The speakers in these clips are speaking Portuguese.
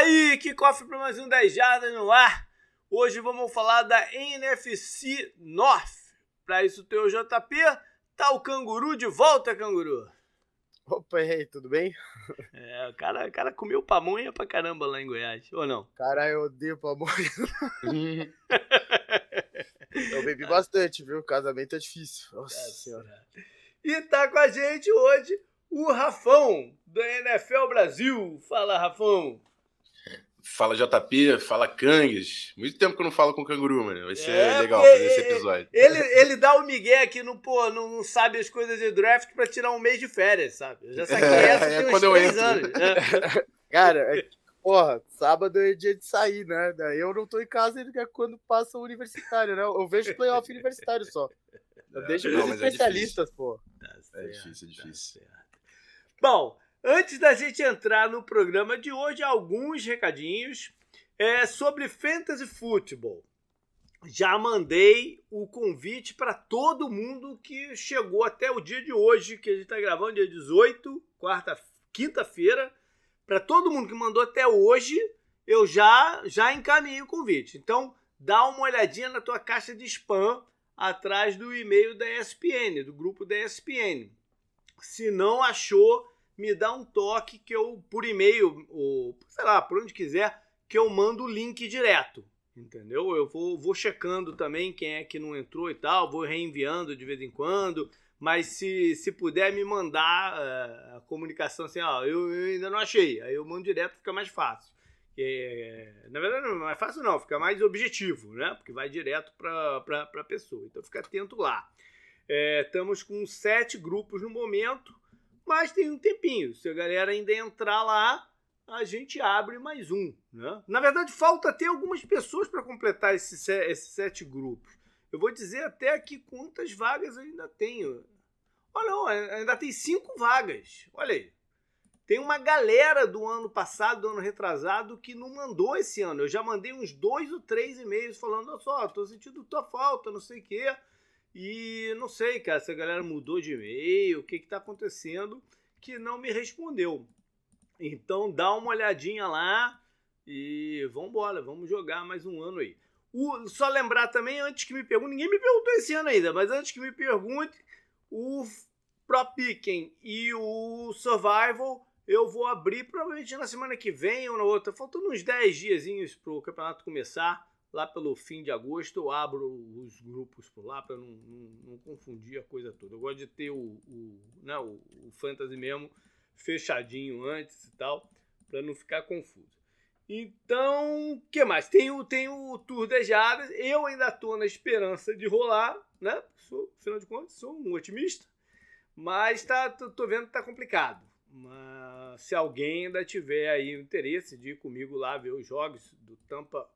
aí, que cofre para mais um 10 Jardas no ar. Hoje vamos falar da NFC North. Para isso tem o JP, tá o Canguru de volta, Canguru. Opa, e aí, tudo bem? É, o cara, o cara comeu pamonha pra caramba lá em Goiás, ou não? Cara, eu odeio pamonha. eu bebi bastante, viu? Casamento é difícil. Nossa senhora. E tá com a gente hoje o Rafão, do NFL Brasil. Fala, Rafão. Fala JP, fala Cangues. Muito tempo que eu não falo com o canguru, mano. Vai ser é, legal fazer esse episódio. Ele, ele dá o migué que não, pô, não, não sabe as coisas de draft pra tirar um mês de férias, sabe? Eu já saquei é, essa é, quando eu entro. anos. É. Cara, é, porra, sábado é dia de sair, né? Eu não tô em casa é quando passa o universitário, né? Eu vejo playoff universitário só. Eu deixo os especialistas, pô. Tá é difícil, é difícil. Tá Bom, Antes da gente entrar no programa de hoje, alguns recadinhos é, sobre Fantasy Football. Já mandei o convite para todo mundo que chegou até o dia de hoje, que a gente está gravando dia 18, quarta, quinta-feira. Para todo mundo que mandou até hoje, eu já já encaminhei o convite. Então, dá uma olhadinha na tua caixa de spam atrás do e-mail da ESPN, do grupo da ESPN. Se não achou, me dá um toque que eu, por e-mail, ou sei lá, por onde quiser, que eu mando o link direto. Entendeu? Eu vou, vou checando também quem é que não entrou e tal, vou reenviando de vez em quando. Mas se, se puder me mandar uh, a comunicação assim, ó, eu, eu, ainda não achei, aí eu mando direto, fica mais fácil. É, na verdade, não é mais fácil, não, fica mais objetivo, né? Porque vai direto para a pessoa. Então fica atento lá. É, estamos com sete grupos no momento. Mas tem um tempinho. Se a galera ainda entrar lá, a gente abre mais um. Né? Na verdade, falta ter algumas pessoas para completar esses, esses sete grupos. Eu vou dizer até aqui quantas vagas eu ainda tenho. Oh, não, ainda tem cinco vagas. Olha aí. Tem uma galera do ano passado, do ano retrasado, que não mandou esse ano. Eu já mandei uns dois ou três e-mails falando: olha só, tô sentindo tua falta, não sei o quê. E não sei, cara, se a galera mudou de e-mail, o que está acontecendo, que não me respondeu. Então dá uma olhadinha lá e vamos embora, vamos jogar mais um ano aí. O, só lembrar também, antes que me pergunte, ninguém me perguntou esse ano ainda, mas antes que me pergunte, o Pro Picking e o Survival eu vou abrir provavelmente na semana que vem ou na outra, faltando uns 10 diazinhos para o campeonato começar lá pelo fim de agosto eu abro os grupos por lá para não, não, não, confundir a coisa toda. Eu gosto de ter o, o, né, o, o fantasy mesmo fechadinho antes e tal, para não ficar confuso. Então, o que mais? Tem o, tem o Tour das Jadas. Eu ainda estou na esperança de rolar, né? Sou, afinal de contas, sou um otimista. Mas tá, tô, tô vendo que tá complicado. Mas se alguém ainda tiver aí interesse de ir comigo lá ver os jogos do Tampa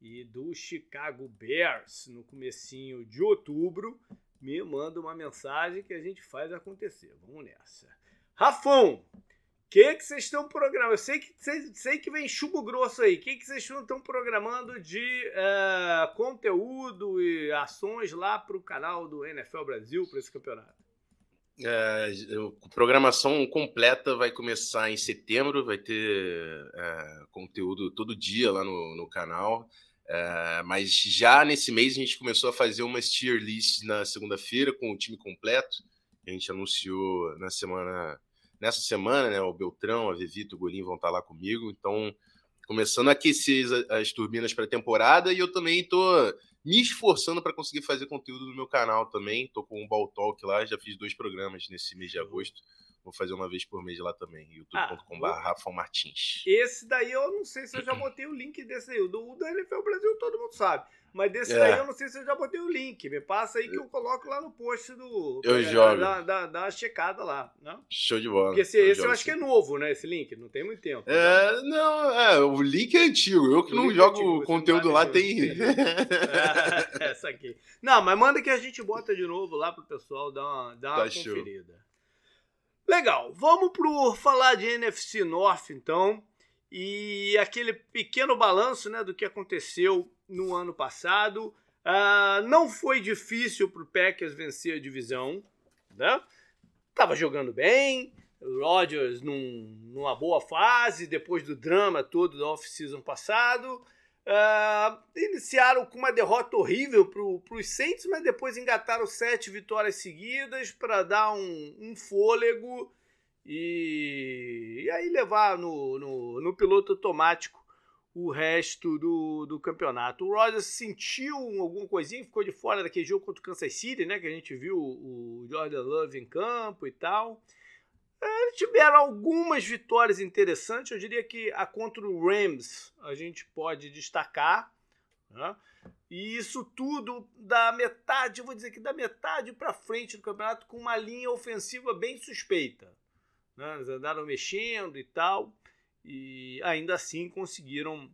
e do Chicago Bears no comecinho de outubro, me manda uma mensagem que a gente faz acontecer. Vamos nessa. Rafão, o que vocês estão programando? Eu sei que, sei, sei que vem chubo grosso aí. O que vocês estão programando de uh, conteúdo e ações lá para o canal do NFL Brasil para esse campeonato? É, programação completa vai começar em setembro, vai ter é, conteúdo todo dia lá no, no canal. Uh, mas já nesse mês a gente começou a fazer umas tier lists na segunda-feira com o time completo. A gente anunciou na semana, nessa semana, né? O Beltrão, a Vevito, o Golim vão estar lá comigo. Então, começando a aquecer as, as turbinas para a temporada e eu também estou me esforçando para conseguir fazer conteúdo no meu canal também. Estou com o Ball Talk lá, já fiz dois programas nesse mês de agosto. Vou fazer uma vez por mês lá também. youtube.com.br ah, Rafa Martins. Esse daí eu não sei se eu já botei o link desse aí. O do, do NFL Brasil todo mundo sabe. Mas desse é. daí eu não sei se eu já botei o link. Me passa aí que eu coloco lá no post do. Eu é, jogo. Dá, dá, dá uma checada lá. Né? Show de bola. Porque esse, eu, esse eu acho que é novo, né? Esse link. Não tem muito tempo. É, né? não, é, o link é antigo. Eu que não é jogo antigo, conteúdo lá tem. é, essa aqui. Não, mas manda que a gente bota de novo lá pro pessoal dar uma, dar uma tá conferida. Show. Legal, vamos pro falar de NFC North então e aquele pequeno balanço né, do que aconteceu no ano passado. Uh, não foi difícil para o Packers vencer a divisão, né? Tava jogando bem, Rodgers num, numa boa fase, depois do drama todo da off-season passado. Uh, iniciaram com uma derrota horrível para os Saints, mas depois engataram sete vitórias seguidas para dar um, um fôlego e, e, aí levar no, no, no, piloto automático o resto do, do campeonato. O Rodgers sentiu alguma coisinha, ficou de fora daquele jogo contra o Kansas City, né? Que a gente viu o Jordan Love em campo e tal. Eles tiveram algumas vitórias interessantes. Eu diria que a contra o Rams a gente pode destacar. Né? E isso tudo da metade, vou dizer que da metade para frente do campeonato, com uma linha ofensiva bem suspeita. Né? Eles andaram mexendo e tal. E ainda assim conseguiram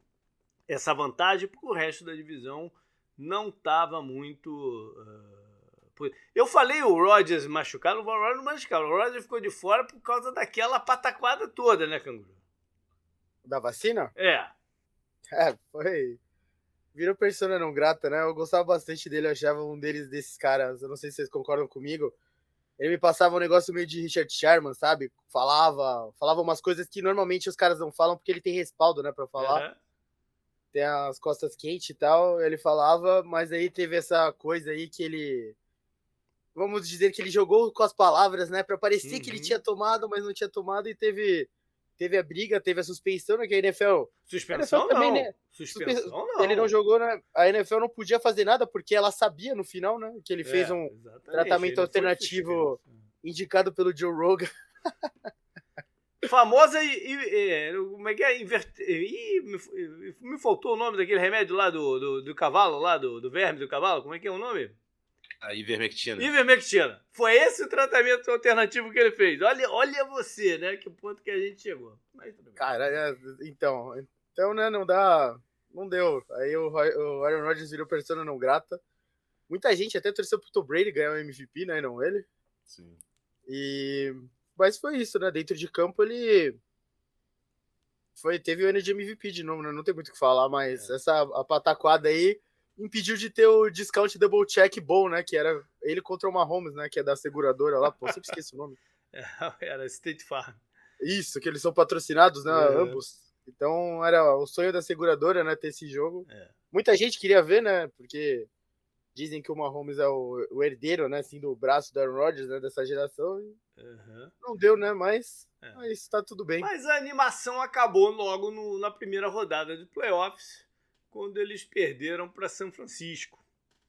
essa vantagem, porque o resto da divisão não estava muito. Uh, eu falei o Rodgers machucado, o Rodgers não machucado. O Rodgers ficou de fora por causa daquela pataquada toda, né, Canguru? Da vacina? É. É, foi. Virou persona não grata, né? Eu gostava bastante dele, eu achava um deles desses caras. Eu não sei se vocês concordam comigo. Ele me passava um negócio meio de Richard Sherman, sabe? Falava, falava umas coisas que normalmente os caras não falam porque ele tem respaldo, né, para falar. Uhum. Tem as costas quentes e tal, ele falava, mas aí teve essa coisa aí que ele vamos dizer que ele jogou com as palavras, né, para parecer uhum. que ele uhum. tinha tomado, mas não tinha tomado e teve teve a briga, teve a suspensão, né, que a NFL... Suspensão a NFL também, não. Né, suspensão não. Ele não jogou, né, a NFL não podia fazer nada porque ela sabia no final, né, que ele é, fez um tratamento alternativo indicado pelo Joe Rogan. Famosa e, e, e, como é que é? Inverte, e, me, me, faltou o nome daquele remédio lá do, do, do cavalo, lá do, do verme do cavalo, como é que é o nome? A ivermectina. Ivermectina. Foi esse o tratamento alternativo que ele fez. Olha, olha você, né? Que ponto que a gente chegou. Cara, é, então, então, né, não dá, não deu. Aí o, o Aaron Rodgers virou persona não grata. Muita gente até torceu pro Tom Brady ganhar o MVP, né, não ele. Sim. E mas foi isso, né? Dentro de campo ele foi teve o Energy MVP de novo, né? Não tem muito o que falar, mas é. essa a pataquada aí impediu de ter o discount double check bom, né? Que era ele contra o Mahomes, né? Que é da seguradora lá, pô, sempre esqueço o nome. É, era State Farm. Isso, que eles são patrocinados, né? É. Ambos. Então era o sonho da seguradora, né? Ter esse jogo. É. Muita gente queria ver, né? Porque dizem que o Mahomes é o, o herdeiro, né? Assim, do braço do Aaron Rodgers, né? Dessa geração. Uhum. Não deu, né? Mas, é. mas tá tudo bem. Mas a animação acabou logo no, na primeira rodada de playoffs quando eles perderam para São Francisco.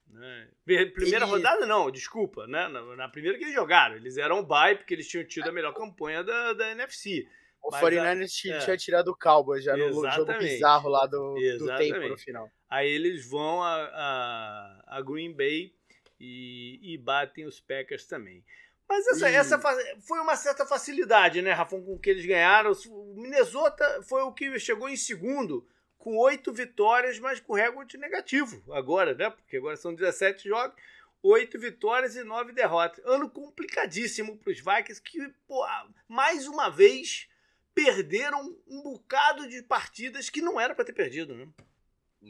Né? Primeira e... rodada, não, desculpa, né? Na, na, primeira que eles jogaram. Eles eram bye porque eles tinham tido a melhor campanha da, da NFC. O 49ers a... tinha é. tirado o Cowboys já Exatamente. no jogo bizarro lá do, do tempo no final. Aí eles vão a, a, a Green Bay e, e, batem os Packers também. Mas essa, e... essa foi uma certa facilidade, né, Rafão, com que eles ganharam. O Minnesota foi o que chegou em segundo com oito vitórias, mas com recorde negativo agora, né? Porque agora são 17 jogos, oito vitórias e nove derrotas. Ano complicadíssimo para os Vikings, que, pô, mais uma vez, perderam um bocado de partidas que não era para ter perdido, né?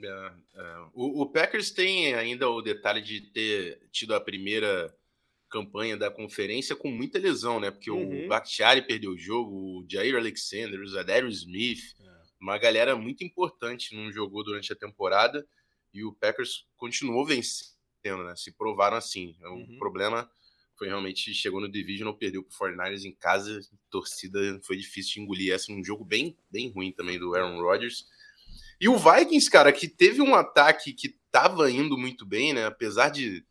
É, é. O, o, Packers tem ainda o detalhe de ter tido a primeira campanha da conferência com muita lesão, né? Porque uhum. o Bakhtiari perdeu o jogo, o Jair Alexander, o Zadarius Smith, uma galera muito importante não jogou durante a temporada e o Packers continuou vencendo, né? Se provaram assim. O uhum. problema foi realmente chegou no division, perdeu pro 49ers em casa, torcida foi difícil de engolir essa um jogo bem bem ruim também do Aaron Rodgers. E o Vikings, cara, que teve um ataque que tava indo muito bem, né? Apesar de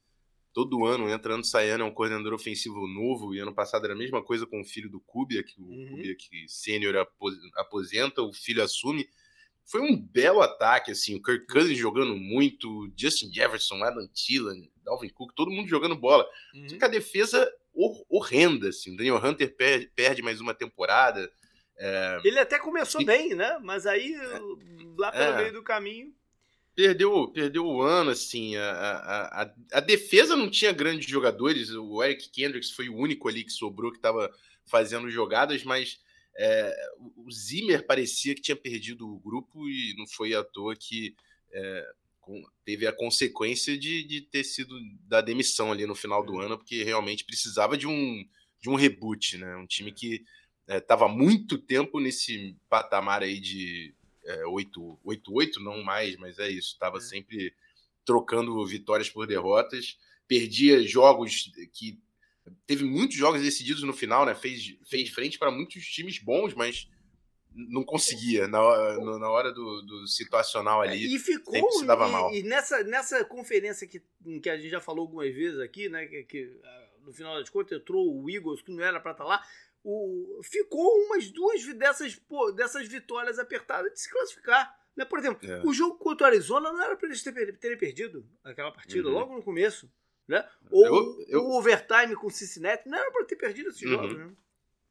todo ano entrando saindo é um coordenador ofensivo novo e ano passado era a mesma coisa com o filho do Kubia, que o uhum. Kubia que sênior aposenta, o filho assume. Foi um belo ataque, assim, o Kirk Cousins jogando muito, Justin Jefferson, Adam Thielen, Dalvin Cook, todo mundo jogando bola. Uhum. Só que a defesa hor horrenda, assim, o Daniel Hunter perde, perde mais uma temporada. É... Ele até começou e... bem, né? Mas aí, lá pelo é... meio do caminho perdeu, perdeu o ano, assim. A, a, a, a, defesa não tinha grandes jogadores. O Eric Kendricks foi o único ali que sobrou que estava fazendo jogadas, mas é, o Zimmer parecia que tinha perdido o grupo e não foi à toa que é, teve a consequência de, de ter sido da demissão ali no final do é. ano, porque realmente precisava de um, de um reboot, né? Um time que estava é, muito tempo nesse patamar aí de é, 8-8, não mais, mas é isso. Estava é. sempre trocando vitórias por derrotas. Perdia jogos que. Teve muitos jogos decididos no final, né? Fez, fez frente para muitos times bons, mas não conseguia na hora, na hora do, do situacional ali. E ficou. se dava mal. E, nessa, nessa conferência que, que a gente já falou algumas vezes aqui, né? Que, que ah, no final das contas entrou o Eagles, que não era para estar tá lá o, ficou umas duas dessas, dessas vitórias apertadas de se classificar. Né? Por exemplo, é. o jogo contra o Arizona não era para eles terem, terem perdido aquela partida uhum. logo no começo. Né? Ou eu, eu... o overtime com o Cincinnati não era para ter perdido esse uhum. jogo. Né?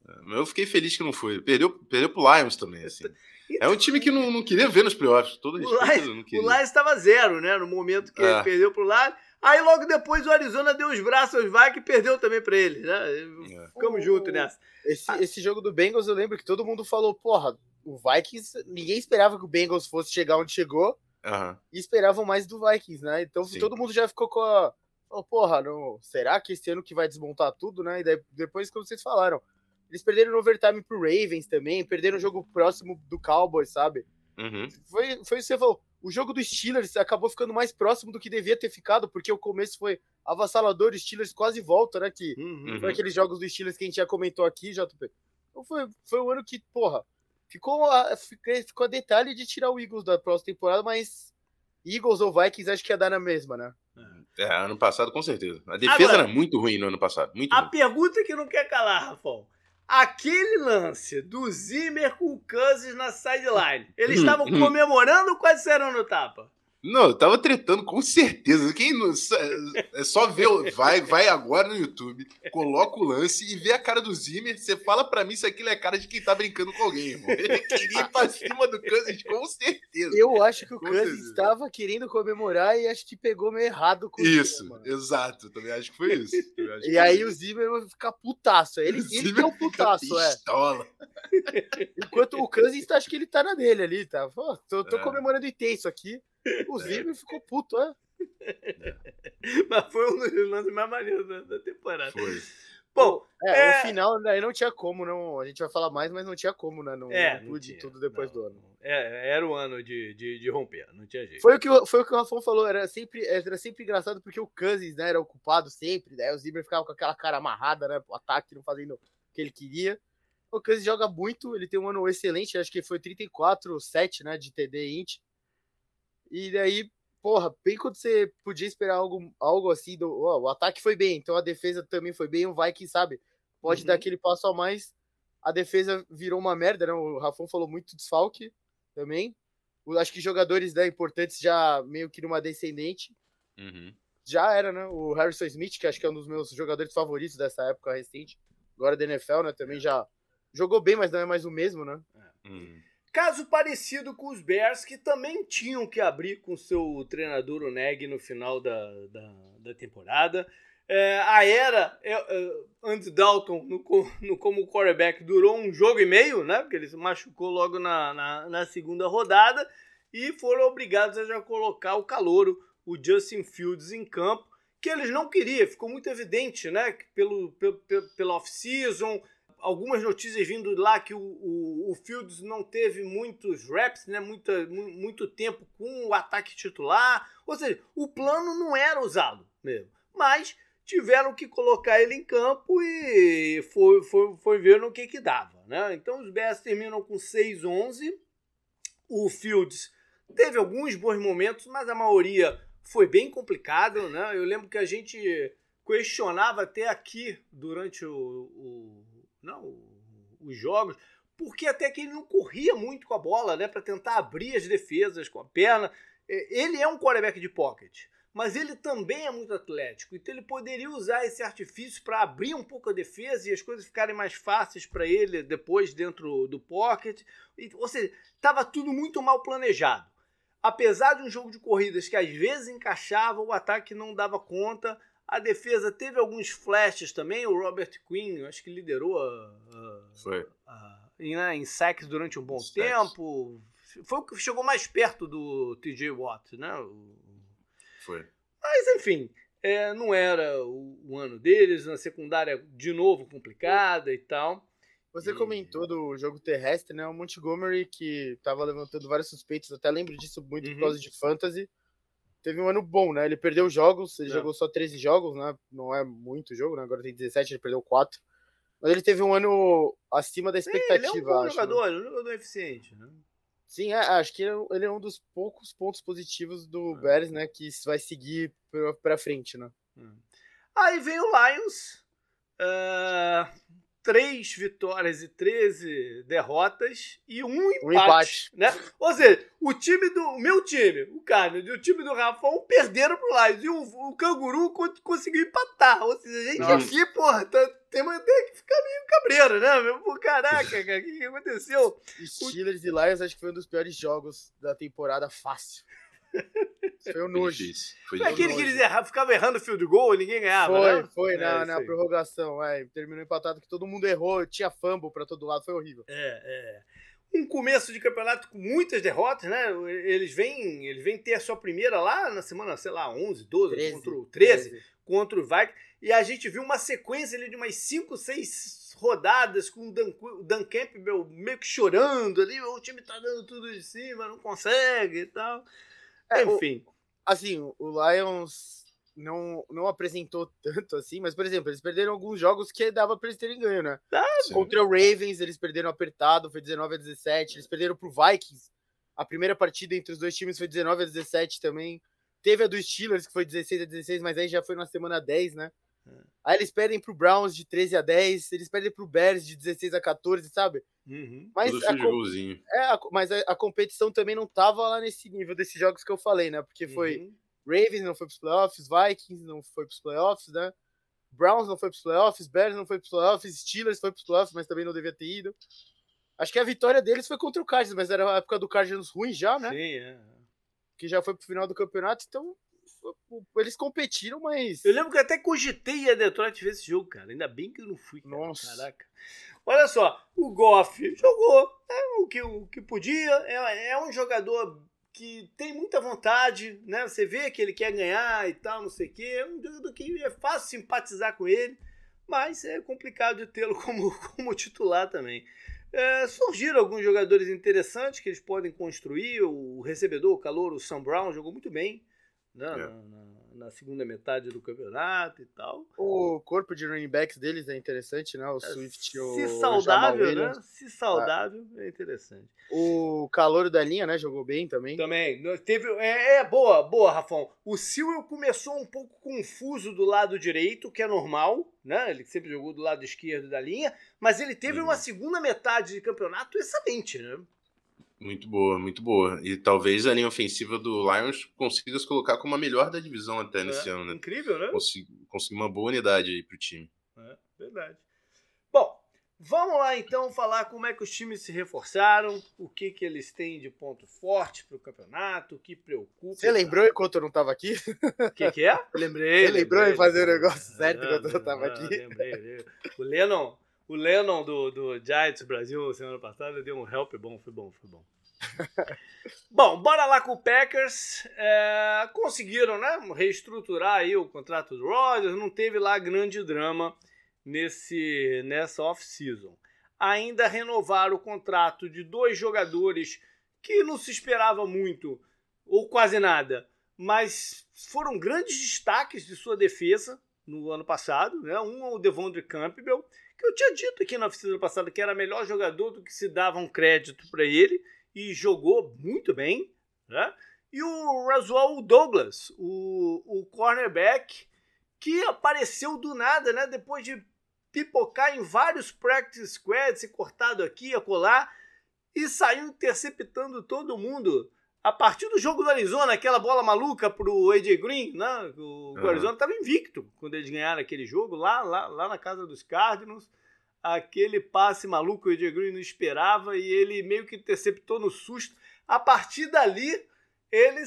É, eu fiquei feliz que não foi. Perdeu, perdeu pro Lions também, assim. Então, é um time que não, não queria ver nos playoffs. Todo o Lions, o Lions estava zero, né? No momento que é. ele perdeu pro Lions. Aí logo depois o Arizona deu os braços aos Vikings e perdeu também para ele, né? É. Ficamos juntos nessa. Esse, ah. esse jogo do Bengals eu lembro que todo mundo falou, porra, o Vikings, ninguém esperava que o Bengals fosse chegar onde chegou uhum. e esperavam mais do Vikings, né? Então Sim. todo mundo já ficou com a. Oh, porra, não, será que esse ano que vai desmontar tudo, né? E daí, depois, como vocês falaram, eles perderam no overtime pro Ravens também, perderam o jogo próximo do Cowboys, sabe? Uhum. Foi, foi o que você falou o jogo do Steelers acabou ficando mais próximo do que devia ter ficado, porque o começo foi avassalador, o Steelers quase volta, né? Que uhum. foi aqueles jogos do Steelers que a gente já comentou aqui, JP. Então foi, foi um ano que, porra, ficou a, ficou a detalhe de tirar o Eagles da próxima temporada, mas Eagles ou Vikings acho que ia dar na mesma, né? É, ano passado com certeza. A defesa Agora, era muito ruim no ano passado. Muito a ruim. pergunta que não quer calar, Rafão. Aquele lance do Zimmer com o Cousins na sideline, eles hum, estavam hum. comemorando ou quase saíram no tapa? Não, eu tava tretando com certeza. Quem não, é só ver, vai, vai agora no YouTube, coloca o lance e vê a cara do Zimmer. Você fala para mim se aquilo é cara de quem tá brincando com alguém, irmão. Ele queria ir pra cima do Cousins, com certeza. Eu acho que o Cousins estava querendo comemorar e acho que pegou meio errado com isso. Zimmer, exato, também acho que foi isso. e aí o Zimmer vai ficar putaço. Ele, ele que é um putaço, é. Enquanto o Cousins, acho que ele tá na dele ali, tá? Pô, tô, tô é. comemorando intenso aqui. O Zimmer ficou puto, é? Mas foi um dos lances mais maneiros da, da temporada. Foi. Bom, é, é, o final daí não tinha como, não. A gente vai falar mais, mas não tinha como, né? Não, é, não pude tudo depois não, do ano. É, era o ano de, de, de, romper, não tinha jeito. Foi o que, foi o, que o Rafão falou, era sempre, era sempre engraçado porque o Cousins né, era ocupado sempre, né? O Zimmer ficava com aquela cara amarrada, né? O ataque não fazendo o que ele queria. O Cousins joga muito, ele tem um ano excelente, acho que foi 34, 7, né? De TD int. E daí, porra, bem quando você podia esperar algo, algo assim, do, ó, o ataque foi bem, então a defesa também foi bem, o Vikings, sabe, pode uhum. dar aquele passo a mais. A defesa virou uma merda, né? O Rafão falou muito desfalque também. Eu acho que jogadores né, importantes já meio que numa descendente. Uhum. Já era, né? O Harrison Smith, que acho que é um dos meus jogadores favoritos dessa época recente. Agora da NFL, né? Também já jogou bem, mas não é mais o mesmo, né? Uhum. Caso parecido com os Bears, que também tinham que abrir com seu treinador, o Neg, no final da, da, da temporada. É, a era é, é, Andy Dalton no, no, como quarterback durou um jogo e meio, né? Porque ele se machucou logo na, na, na segunda rodada e foram obrigados a já colocar o calouro, o Justin Fields, em campo, que eles não queriam, ficou muito evidente, né? Pelo, pelo, pela off-season, algumas notícias vindo lá que o, o, o, Fields não teve muitos reps, né, muita, muito tempo com o ataque titular. Ou seja, o plano não era usado mesmo. Mas tiveram que colocar ele em campo e foi, foi, foi ver no que, que dava. Né? Então os Bears terminam com 6-11. O Fields teve alguns bons momentos, mas a maioria foi bem complicado. Né? Eu lembro que a gente questionava até aqui durante o, o não, os jogos, porque até que ele não corria muito com a bola, né, para tentar abrir as defesas com a perna. É, ele é um quarterback de pocket, mas ele também é muito atlético, então ele poderia usar esse artifício para abrir um pouco a defesa e as coisas ficarem mais fáceis para ele depois dentro do pocket. Ou seja, estava tudo muito mal planejado. Apesar de um jogo de corridas que às vezes encaixava, o ataque não dava conta. A defesa teve alguns flashes também. O Robert Quinn, acho que liderou a, a, Foi. A, em, né, em sacks durante um bom tempo. Foi o que chegou mais perto do TJ Watt, né? Foi. Mas, enfim, é, não era o, o, ano deles. Na secundária, de novo, complicada e tal. Você e... comentou do jogo terrestre, né? O Montgomery, que tava levantando vários suspeitos, até lembro disso muito uhum. por causa de fantasy. Teve um ano bom, né? Ele perdeu jogos, ele é. jogou só 13 jogos, né? Não é muito jogo, né? Agora tem 17, ele perdeu 4. Mas ele teve um ano acima da expectativa. Ele é um bom acho, jogador, né? um jogador eficiente, né? Sim, é, acho que ele é um dos poucos pontos positivos do é. Bears, né? Que vai seguir pra, pra frente, né? Hum. Aí vem o Lions. Uh, três vitórias e 13 derrotas e um empate, um empate. né? Ou seja, o time do o meu time, o Carlos e o time do Rafão perderam pro Lions e o, o Canguru conseguiu empatar. Ou seja, a gente Nossa. aqui, porra, tá, tem, tem que ficar meio cabreiro, né? Pô, caraca, cara, o que, que aconteceu? Steelers o... e Lions acho que foi um dos piores jogos da temporada fácil. Foi o nojo. Foi, foi aquele que eles erravam, ficavam errando o field goal e ninguém ganhava, Foi, né? foi, na, é, na prorrogação. É, terminou empatado que todo mundo errou, tinha fumble pra todo lado, foi horrível. É, é. Um começo de campeonato com muitas derrotas, né? Eles vêm, eles vêm ter a sua primeira lá na semana, sei lá, 11, 12, 13, contra o 13, 13. contra o Vikings. E a gente viu uma sequência ali de umas 5, 6 rodadas com o Dan, o Dan Campbell meio que chorando ali. O time tá dando tudo de cima, não consegue e tal. É, Enfim. O, assim, o Lions não, não apresentou tanto assim, mas, por exemplo, eles perderam alguns jogos que dava pra eles terem ganho, né? Ah, Contra o Ravens, eles perderam apertado, foi 19 a 17. Eles perderam pro Vikings. A primeira partida entre os dois times foi 19 a 17 também. Teve a dos Steelers, que foi 16 a 16, mas aí já foi na semana 10, né? É. Aí eles perdem pro Browns de 13 a 10, eles perdem pro Bears de 16 a 14, sabe? Uhum. Mas, a, é, a, mas a, a, competição também não tava lá nesse nível desses jogos que eu falei, né? Porque foi uhum. Ravens não foi pros playoffs, Vikings não foi pros playoffs, né? Browns não foi pros playoffs, Bears não foi pros playoffs, Steelers foi pros playoffs, mas também não devia ter ido. Acho que a vitória deles foi contra o Cardinals, mas era a época do Cardinals ruim já, né? Sim, é. Que já foi pro final do campeonato, então eles competiram, mas. Eu lembro que até cogitei a Detroit ver esse jogo, cara. Ainda bem que eu não fui. Cara. Nossa. Caraca. Olha só, o Goff jogou é, o, que, o que podia. É, é um jogador que tem muita vontade, né? Você vê que ele quer ganhar e tal, não sei o quê. É um jogador que é fácil simpatizar com ele, mas é complicado de tê-lo como, como titular também. É, surgiram alguns jogadores interessantes que eles podem construir. O recebedor, o calor, o Sam Brown, jogou muito bem né, é. na, na, na, segunda metade do campeonato e tal. O corpo de running backs deles é interessante, né? O é, Swift Se o saudável, né? Se saudável, é. é interessante. O calor da linha, né? Jogou bem também. Também. Teve, é, é boa, boa, Rafão. O Silvio começou um pouco confuso do lado direito, que é normal, né? Ele sempre jogou do lado esquerdo da linha, mas ele teve uhum. uma segunda metade de campeonato excelente, né? Muito boa, muito boa. E talvez a linha ofensiva do Lions consiga se colocar como a melhor da divisão até é, nesse ano, né? Incrível, né? Conseguir uma boa unidade aí pro time. É, verdade. Bom, vamos lá então falar como é que os times se reforçaram, o que que eles têm de ponto forte pro campeonato, o que preocupa. Você lembrou enquanto eu não tava aqui? O que, que é? Lembrei. Você lembrou em fazer o negócio certo enquanto eu não tava aqui? Lembrei, lembrei. O Lennon o Lennon do, do Giants Brasil semana passada deu um help bom, foi bom, foi bom. bom, bora lá com o Packers. É, conseguiram, né, reestruturar aí o contrato do Rodgers, não teve lá grande drama nesse nessa off-season. Ainda renovaram o contrato de dois jogadores que não se esperava muito, ou quase nada, mas foram grandes destaques de sua defesa no ano passado. Né? Um é o Devondre Campbell, que eu tinha dito aqui na oficina passada que era melhor jogador do que se dava um crédito para ele e jogou muito bem. Né? E o Rasual Douglas, o, o cornerback, que apareceu do nada, né? depois de pipocar em vários practice squads e cortado aqui e acolá, e saiu interceptando todo mundo a partir do jogo do Arizona, aquela bola maluca pro AJ Green, né? O, uhum. Arizona estava invicto quando eles ganharam aquele jogo lá, lá, lá na casa dos Cardinals. Aquele passe maluco, o AJ Green não esperava e ele meio que interceptou no susto. A partir dali, ele,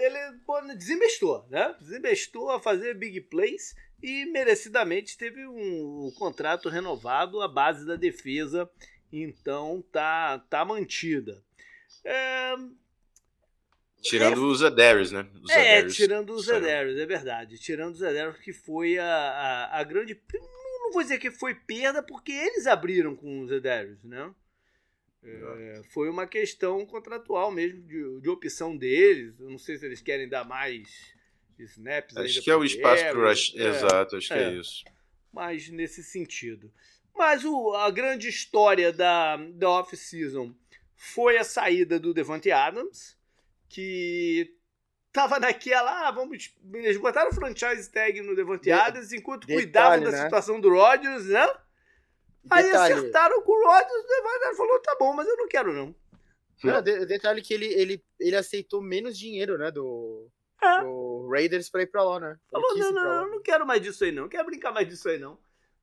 ele desinvestou, né? Desinvestou a fazer big plays e merecidamente teve um, um contrato renovado à base da defesa, então tá, tá mantida. É, Tirando é, o Zedarius, né? O é, tirando o Zedarius, é verdade. Tirando o Zedarius, que foi a, a, a, grande. Não vou dizer que foi perda, porque eles abriram com os Zedarius, né? É, foi uma questão contratual mesmo, de, de, opção deles. Eu não sei se eles querem dar mais snaps. Acho que é o espaço para o é, Exato, acho é, que é isso. Mas nesse sentido. Mas o, a grande história da, da off-season foi a saída do Devante Adams, que tava naquela, ah, vamos. Eles botaram o franchise tag no Devante Adams enquanto Detalhe, cuidavam da né? situação do Rodgers, né? Aí Detalhe. acertaram com o Rodgers, o Devante falou: tá bom, mas eu não quero não. Não, de, detalhe que ele, ele, ele aceitou menos dinheiro, né, do, é. do Raiders pra ir pra lá, né? Falou, não, não, não, não quero mais disso aí não, não quero brincar mais disso aí não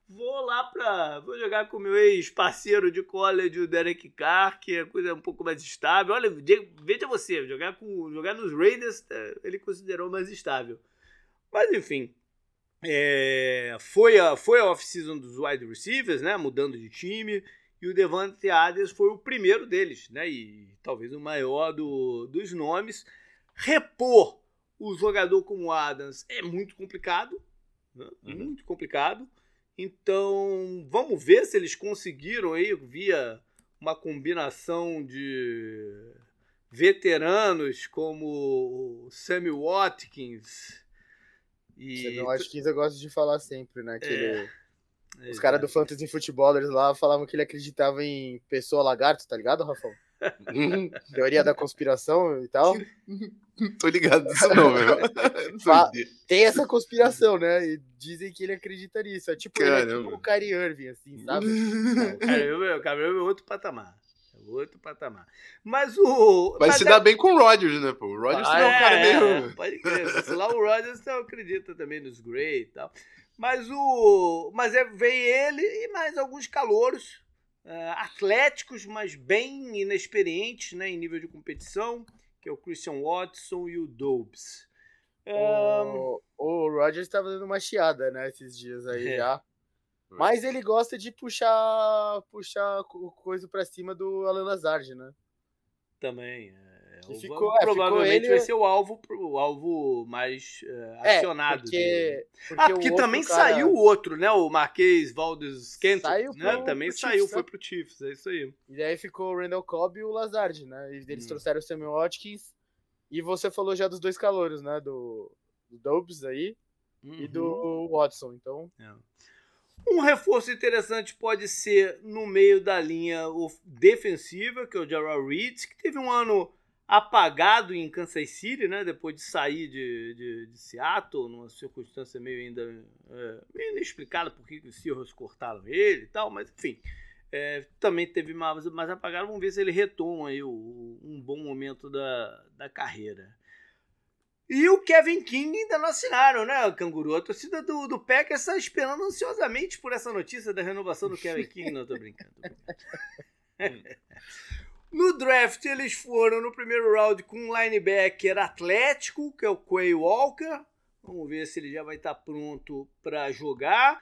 vou lá pra. Vou jogar com o meu ex-parceiro de college, o Derek Carr, que é coisa um pouco mais estável. Olha, veja você, jogar, com, jogar nos Raiders é, ele considerou mais estável. Mas enfim. É, foi a, foi a off-season dos wide receivers, né? Mudando de time. E o Devante Adams foi o primeiro deles, né? E talvez o maior do, dos nomes. Repor o jogador como Adams é muito complicado. Né? Uhum. Muito complicado. Então, vamos ver se eles conseguiram aí, via uma combinação de veteranos como Sammy Watkins. E... Sammy Watkins eu gosto de falar sempre, né? Que é, ele... Os caras do Fantasy Footballers lá falavam que ele acreditava em pessoa lagarto, tá ligado, Rafão? Teoria da conspiração e tal. Tô ligado nisso não, meu. Tem essa conspiração, né? E dizem que ele acredita nisso. É tipo, ele é tipo o Kyrie Irving, assim, sabe? o Kyrie Irving é outro patamar. É outro patamar. Mas o. Mas, mas se é... dá bem com o Rodgers, né, pô? O Rodgers ah, é um cara é, meio. Pode crer. Se lá o Rodgers então, acredita também nos Gray e tal. Mas o. Mas é, veio ele e mais alguns calouros atléticos, mas bem inexperientes né, em nível de competição, que é o Christian Watson e o Dobbs. Um... O, Rogers estava dando uma chiada, né, esses dias aí é. já. Mas ele gosta de puxar puxar coisa para cima do Alan Lazard, né? Também, é. É, e ficou, é, provavelmente ele... vai ser o alvo, o alvo mais uh, acionado. Porque, porque ah, porque também cara... saiu o outro, né? O Marquês Valdes Kent, saiu né? Pro, também pro saiu, Chiefs, foi né? pro Chiefs, é isso aí. E aí ficou o Randall Cobb e o Lazard, né? E eles hum. trouxeram o Samuel Watkins. E você falou já dos dois calouros, né? Do, do Dobbs aí uhum. e do uhum. Watson, então... É. Um reforço interessante pode ser no meio da linha defensiva, que é o Gerald Reed, que teve um ano apagado em Kansas City, né? Depois de sair de, de, de Seattle, numa circunstância meio ainda é, meio inexplicada por que os Seahawks cortaram ele e tal, mas enfim. É, também teve mais, mais apagado. Vamos ver se ele retoma aí o, um bom momento da, da carreira. E o Kevin King ainda não assinaram, né, Canguru? A torcida do, do Packers está esperando ansiosamente por essa notícia da renovação do Kevin King. Não, tô brincando. Tô brincando. No draft, eles foram no primeiro round com um linebacker atlético, que é o Quay Walker. Vamos ver se ele já vai estar pronto para jogar.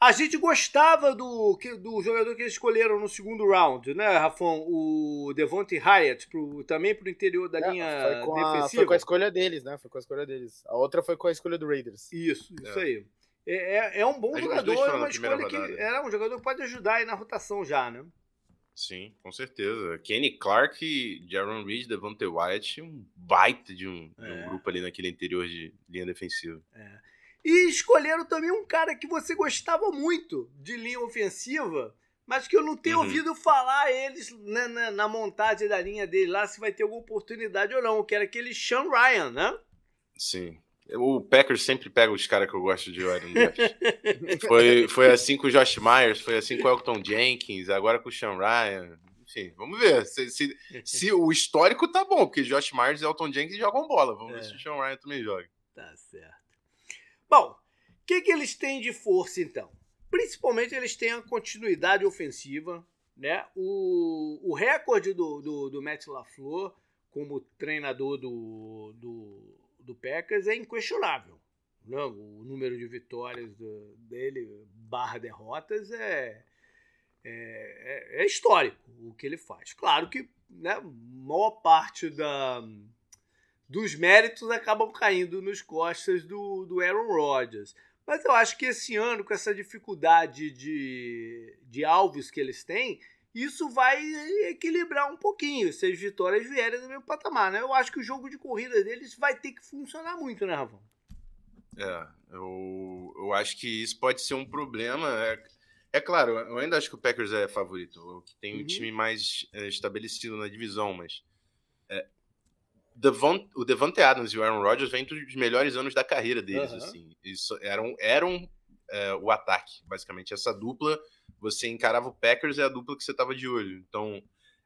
A gente gostava do, do jogador que eles escolheram no segundo round, né, Rafão? O Devontae Hyatt, pro, também para o interior da é, linha foi com defensiva. A, foi com a escolha deles, né? Foi com a escolha deles. A outra foi com a escolha do Raiders. Isso, isso é. aí. É, é, é, um bom jogador, é uma escolha que era um jogador que pode ajudar aí na rotação já, né? Sim, com certeza. Kenny Clark, Jaron Reed, Devontae White, um baita de um, é. de um, é. grupo ali naquele interior de linha defensiva. É. E escolheram também um cara que você gostava muito de linha ofensiva, mas que eu não tenho uhum. ouvido falar eles na, na, na, montagem da linha dele lá, se vai ter alguma oportunidade ou não, que era aquele Sean Ryan, né? Sim. O Packers sempre pega os caras que eu gosto de draft. foi, foi assim com o Josh Myers, foi assim com o Elton Jenkins, agora com o Sean Ryan. Enfim, vamos ver. Se, se, se o histórico tá bom, porque Josh Myers e Elton Jenkins jogam bola. Vamos é. ver se o Sean Ryan também joga. Tá certo. Bom, o que, que eles têm de força então? Principalmente eles têm a continuidade ofensiva. Né? O, o recorde do, do, do Matt LaFleur como treinador do, do do Packers é inquestionável. Não, né? o número de vitórias do, dele barra derrotas é, é, é, é, histórico o que ele faz. Claro que né, maior parte da, dos méritos acabam caindo nos costas do, do Aaron Rodgers. Mas eu acho que esse ano, com essa dificuldade de, de alvos que eles têm, isso vai equilibrar um pouquinho se as vitórias vierem do mesmo patamar, né? Eu acho que o jogo de corrida deles vai ter que funcionar muito, né, Ravão? É, eu, eu acho que isso pode ser um problema. É, é claro, eu ainda acho que o Packers é favorito, que tem um uhum. time mais é, estabelecido na divisão, mas é, Devon, o Devante Adams e o Aaron Rodgers vêm dos melhores anos da carreira deles, uhum. assim. Isso eram, eram é, o ataque, basicamente. Essa dupla, você encarava o Packers é a dupla que você estava de olho. Então,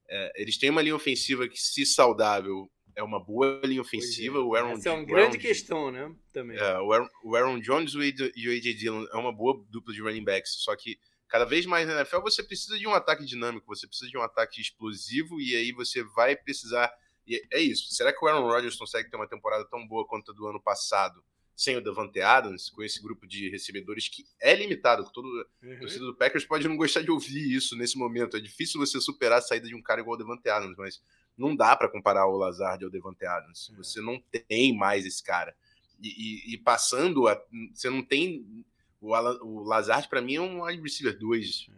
é, eles têm uma linha ofensiva que, se saudável, é uma boa linha ofensiva. É. O Aaron, Essa é uma grande Aaron, questão, né? Também. É, o, Aaron, o Aaron Jones e o AJ Dillon é uma boa dupla de running backs, só que cada vez mais na NFL você precisa de um ataque dinâmico, você precisa de um ataque explosivo e aí você vai precisar. E é isso. Será que o Aaron Rodgers consegue ter uma temporada tão boa quanto a do ano passado? Sem o Davante Adams, com esse grupo de recebedores que é limitado. Todo uhum. torcedor do Packers pode não gostar de ouvir isso nesse momento. É difícil você superar a saída de um cara igual o Davante Adams, mas não dá para comparar o Lazard ao Devante Adams. É. Você não tem mais esse cara. E, e, e passando, a, você não tem. O, o Lazard, para mim, é um wide receiver 2 é.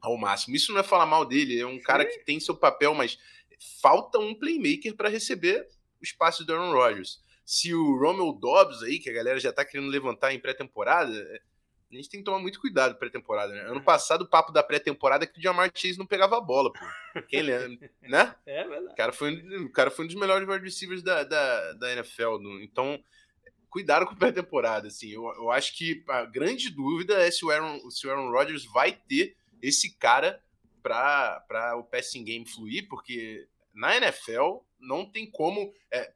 ao máximo. Isso não é falar mal dele, é um cara que tem seu papel, mas falta um playmaker para receber o espaço do Aaron Rodgers. Se o Romeo Dobbs aí, que a galera já tá querendo levantar em pré-temporada, é, a gente tem que tomar muito cuidado pré-temporada, né? Ano passado, o papo da pré-temporada é que o Jamar Chase não pegava a bola, pô. Quem lembra, né? É verdade. O cara foi, o cara foi um dos melhores wide receivers da, da, da NFL. Então, cuidado com pré-temporada, assim. Eu, eu acho que a grande dúvida é se o Aaron, se o Aaron Rodgers vai ter esse cara para o passing game fluir, porque na NFL não tem como... É,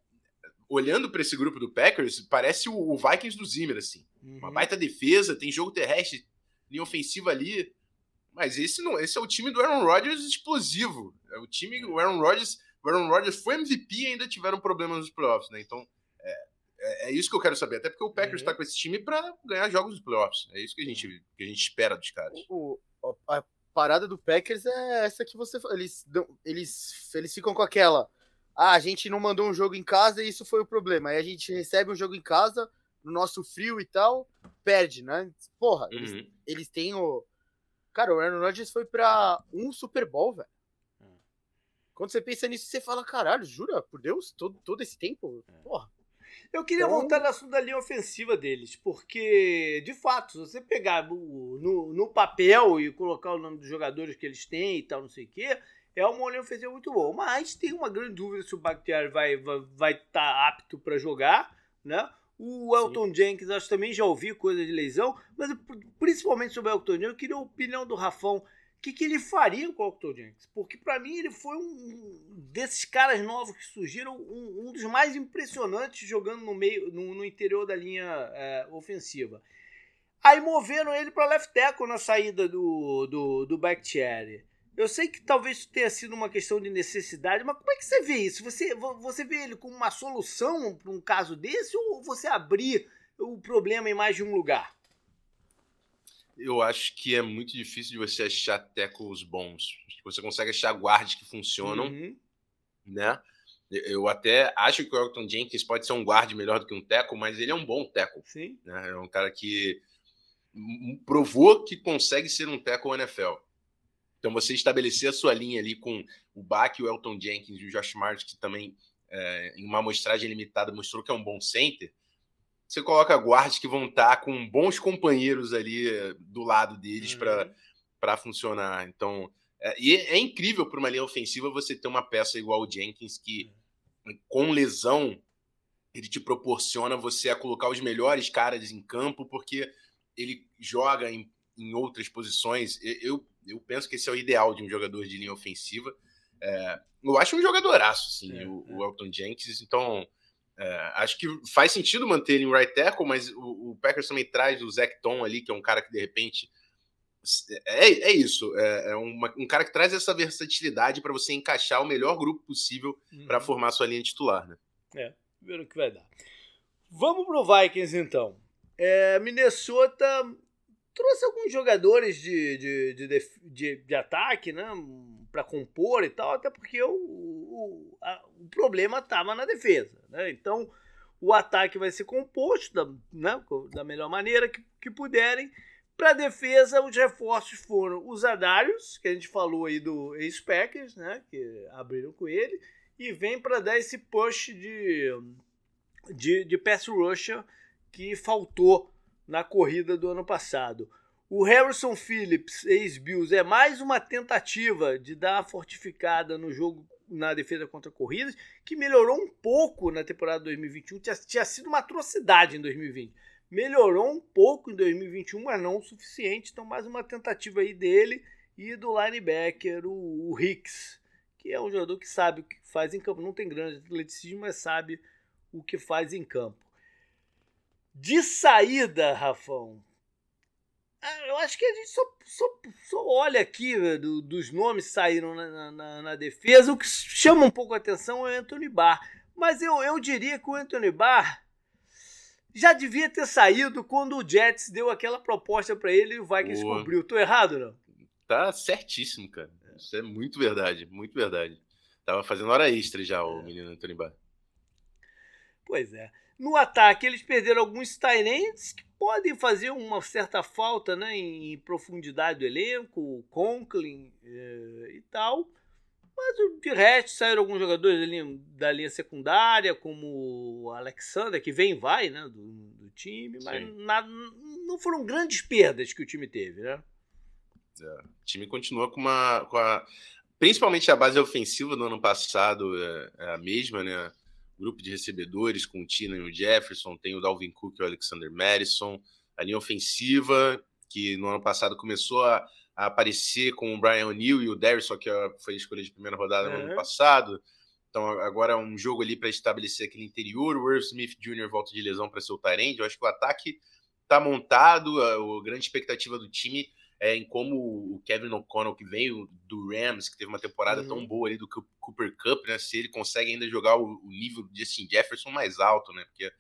olhando para esse grupo do Packers, parece o, Vikings do Zimmer, assim. Uhum. Uma baita defesa, tem jogo terrestre, linha ofensiva ali. Mas esse não, esse é o time do Aaron Rodgers explosivo. É o time, o Aaron Rodgers, o Aaron Rodgers foi MVP e ainda tiveram problemas nos playoffs, né? Então, é, é, é isso que eu quero saber. Até porque o Packers está uhum. com esse time para ganhar jogos nos playoffs. É isso que a gente, que a gente espera dos caras. O, a parada do Packers é essa que você eles eles eles ficam com aquela ah, a gente não mandou um jogo em casa e isso foi o problema. Aí a gente recebe um jogo em casa, no nosso frio e tal, perde, né? Porra, uhum. eles, eles, têm o. Cara, o Aaron Rodgers foi pra um Super Bowl, velho. É. Quando você pensa nisso, você fala, caralho, jura? Por Deus? Todo, todo esse tempo? É. Porra. Eu queria então... voltar no assunto da linha ofensiva deles, porque, de fato, se você pegar no, no, no papel e colocar o nome dos jogadores que eles têm e tal, não sei o quê, é uma ofensiva muito boa. Mas tem uma grande dúvida se o Bakhtiari vai estar vai, vai tá apto para jogar, né? O Elton Sim. Jenkins, acho que também já ouvi coisa de lesão, mas principalmente sobre o Elton Jenkins, eu queria a opinião do Rafão. O que, que ele faria com o Elton Jenkins? Porque para mim ele foi um desses caras novos que surgiram, um, um dos mais impressionantes jogando no meio, no, no interior da linha é, ofensiva. Aí moveram ele para left tackle na saída do, do, do Bakhtiari. Eu sei que talvez tenha sido uma questão de necessidade, mas como é que você vê isso? Você, você vê ele como uma solução para um caso desse ou você abrir o problema em mais de um lugar? Eu acho que é muito difícil de você achar tackles bons. Você consegue achar guardas que funcionam, uhum. né? Eu até acho que o Elton Jenkins pode ser um guarde melhor do que um tackle, mas ele é um bom tackle. Sim. Né? É um cara que provou que consegue ser um tackle NFL. Então, você estabelecer a sua linha ali com o Bach, o Elton Jenkins e o Josh Martin, que também, é, em uma amostragem limitada, mostrou que é um bom center. Você coloca guardas que vão estar com bons companheiros ali é, do lado deles uhum. para funcionar. Então, é, e é, incrível para uma linha ofensiva você ter uma peça igual o Jenkins, que com lesão ele te proporciona você a colocar os melhores caras em campo, porque ele joga em, em outras posições. Eu, eu penso que esse é o ideal de um jogador de linha ofensiva. É, eu acho um jogadoraço, sim, é, o, é. o, Elton Jenkins. Então, é, acho que faz sentido manter ele em right tackle, mas o, o, Packers também traz o Zach Tom ali, que é um cara que de repente. É, é isso, é, é uma, um cara que traz essa versatilidade para você encaixar o melhor grupo possível uhum. para formar sua linha titular, né? É, ver o que vai dar. Vamos pro Vikings então. É, Minnesota trouxe alguns jogadores de, de, de, de, de ataque, né? Para compor e tal, até porque o, o, a, o problema estava na defesa, né? Então, o ataque vai ser composto da, né, da melhor maneira que, que puderem. Para a defesa, os reforços foram os Adarius, que a gente falou aí do ex-Packers, né, que abriram com ele, e vem para dar esse push de, de, de pass rusher que faltou na corrida do ano passado. O Harrison Phillips, ex-Bills, é mais uma tentativa de dar fortificada no jogo na defesa contra corridas, que melhorou um pouco na temporada 2021. Tinha, tinha sido uma atrocidade em 2020. Melhorou um pouco em 2021, mas não o suficiente. Então, mais uma tentativa aí dele e do linebacker, o, o Hicks, que é um jogador que sabe o que faz em campo. Não tem grande atleticismo, mas sabe o que faz em campo. De saída, Rafão, ah, eu acho que a gente só, só, só olha aqui né, do, dos nomes que saíram na, na, na, defesa. O que chama um pouco a atenção é o Anthony Barr. Mas eu, eu diria que o Anthony Barr já devia ter saído quando o Jets deu aquela proposta para ele e o Vikings Boa. cumpriu. Tô errado, não? Tá certíssimo, cara. Isso é muito verdade, muito verdade. Tava fazendo hora extra já o é. menino Anthony Barr. Pois é. No ataque, eles perderam alguns Tyrants que podem fazer uma certa falta né, em profundidade do elenco, Conklin eh, e tal. Mas de resto saíram alguns jogadores ali da linha secundária, como o Alexander, que vem e vai né, do, do time, mas nada, não foram grandes perdas que o time teve. Né? É, o time continua com uma. Com a, principalmente a base ofensiva do ano passado é, é a mesma, né? Grupo de recebedores com o Tina e o Jefferson, tem o Dalvin Cook e o Alexander Madison, a linha ofensiva, que no ano passado começou a, a aparecer com o Brian O'Neill e o Darius, só que foi a escolha de primeira rodada no ano passado. Então agora é um jogo ali para estabelecer aquele interior. O Irv Smith Jr. volta de lesão para ser o Tyrande. Eu acho que o ataque está montado, a, a grande expectativa do time é, em como o Kevin O'Connell, que veio do Rams, que teve uma temporada uhum. tão boa ali do Cooper Cup, né? Se ele consegue ainda jogar o, o nível do Justin Jefferson mais alto, né? Porque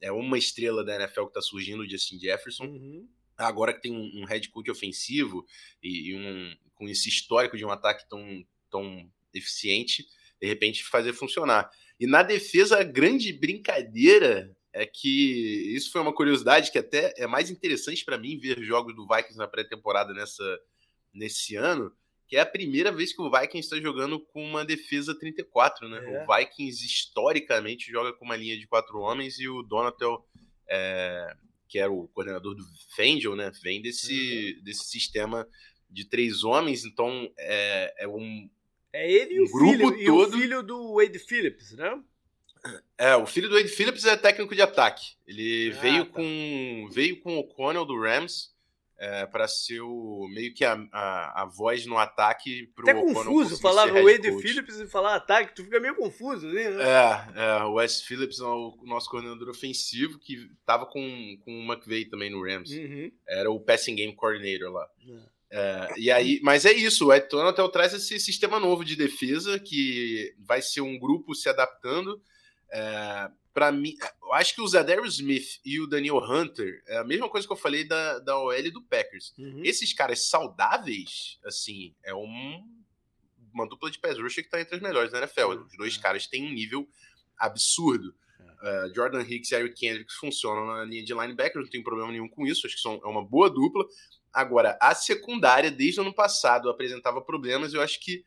é uma estrela da NFL que está surgindo, o Justin Jefferson. Uhum. Agora que tem um, um head coach ofensivo e, e, um, com esse histórico de um ataque tão, tão eficiente, de repente fazer funcionar. E na defesa, a grande brincadeira é que isso foi uma curiosidade que até é mais interessante para mim ver jogos do Vikings na pré-temporada nessa nesse ano, que é a primeira vez que o Vikings está jogando com uma defesa 34, né? É. O Vikings historicamente joga com uma linha de quatro homens e o Donatel, é, que era o coordenador do Fendel, né? Vem desse, uhum. desse sistema de três homens, então é, é um é ele e, um o, filho, todo... e o filho do Wade Phillips, né? É, o filho do Wade Phillips é técnico de ataque. Ele ah, veio tá. com veio com o Connell do Rams é, para ser o, meio que a, a, a, voz no ataque pro Até confuso falar o Wade. Phillips e falar ataque, tu fica meio confuso, assim, né? É, é, o Wes Phillips é o nosso coordenador ofensivo que tava com, com o McVeigh também no Rams. Uhum. Era o passing game coordinator lá. É. É, e aí, mas é isso, o Ed Tonatel traz esse sistema novo de defesa que vai ser um grupo se adaptando é, para mim, eu acho que o Zadarius Smith e o Daniel Hunter é a mesma coisa que eu falei da, da OL e do Packers. Uhum. Esses caras saudáveis, assim, é um, uma dupla de pés rusher que tá entre as melhores da NFL. Uhum. Os dois caras têm um nível absurdo. Uh, Jordan Hicks e Eric Kendricks funcionam na linha de linebacker, não tem problema nenhum com isso, acho que são, é uma boa dupla. Agora, a secundária, desde o ano passado, apresentava problemas, eu acho que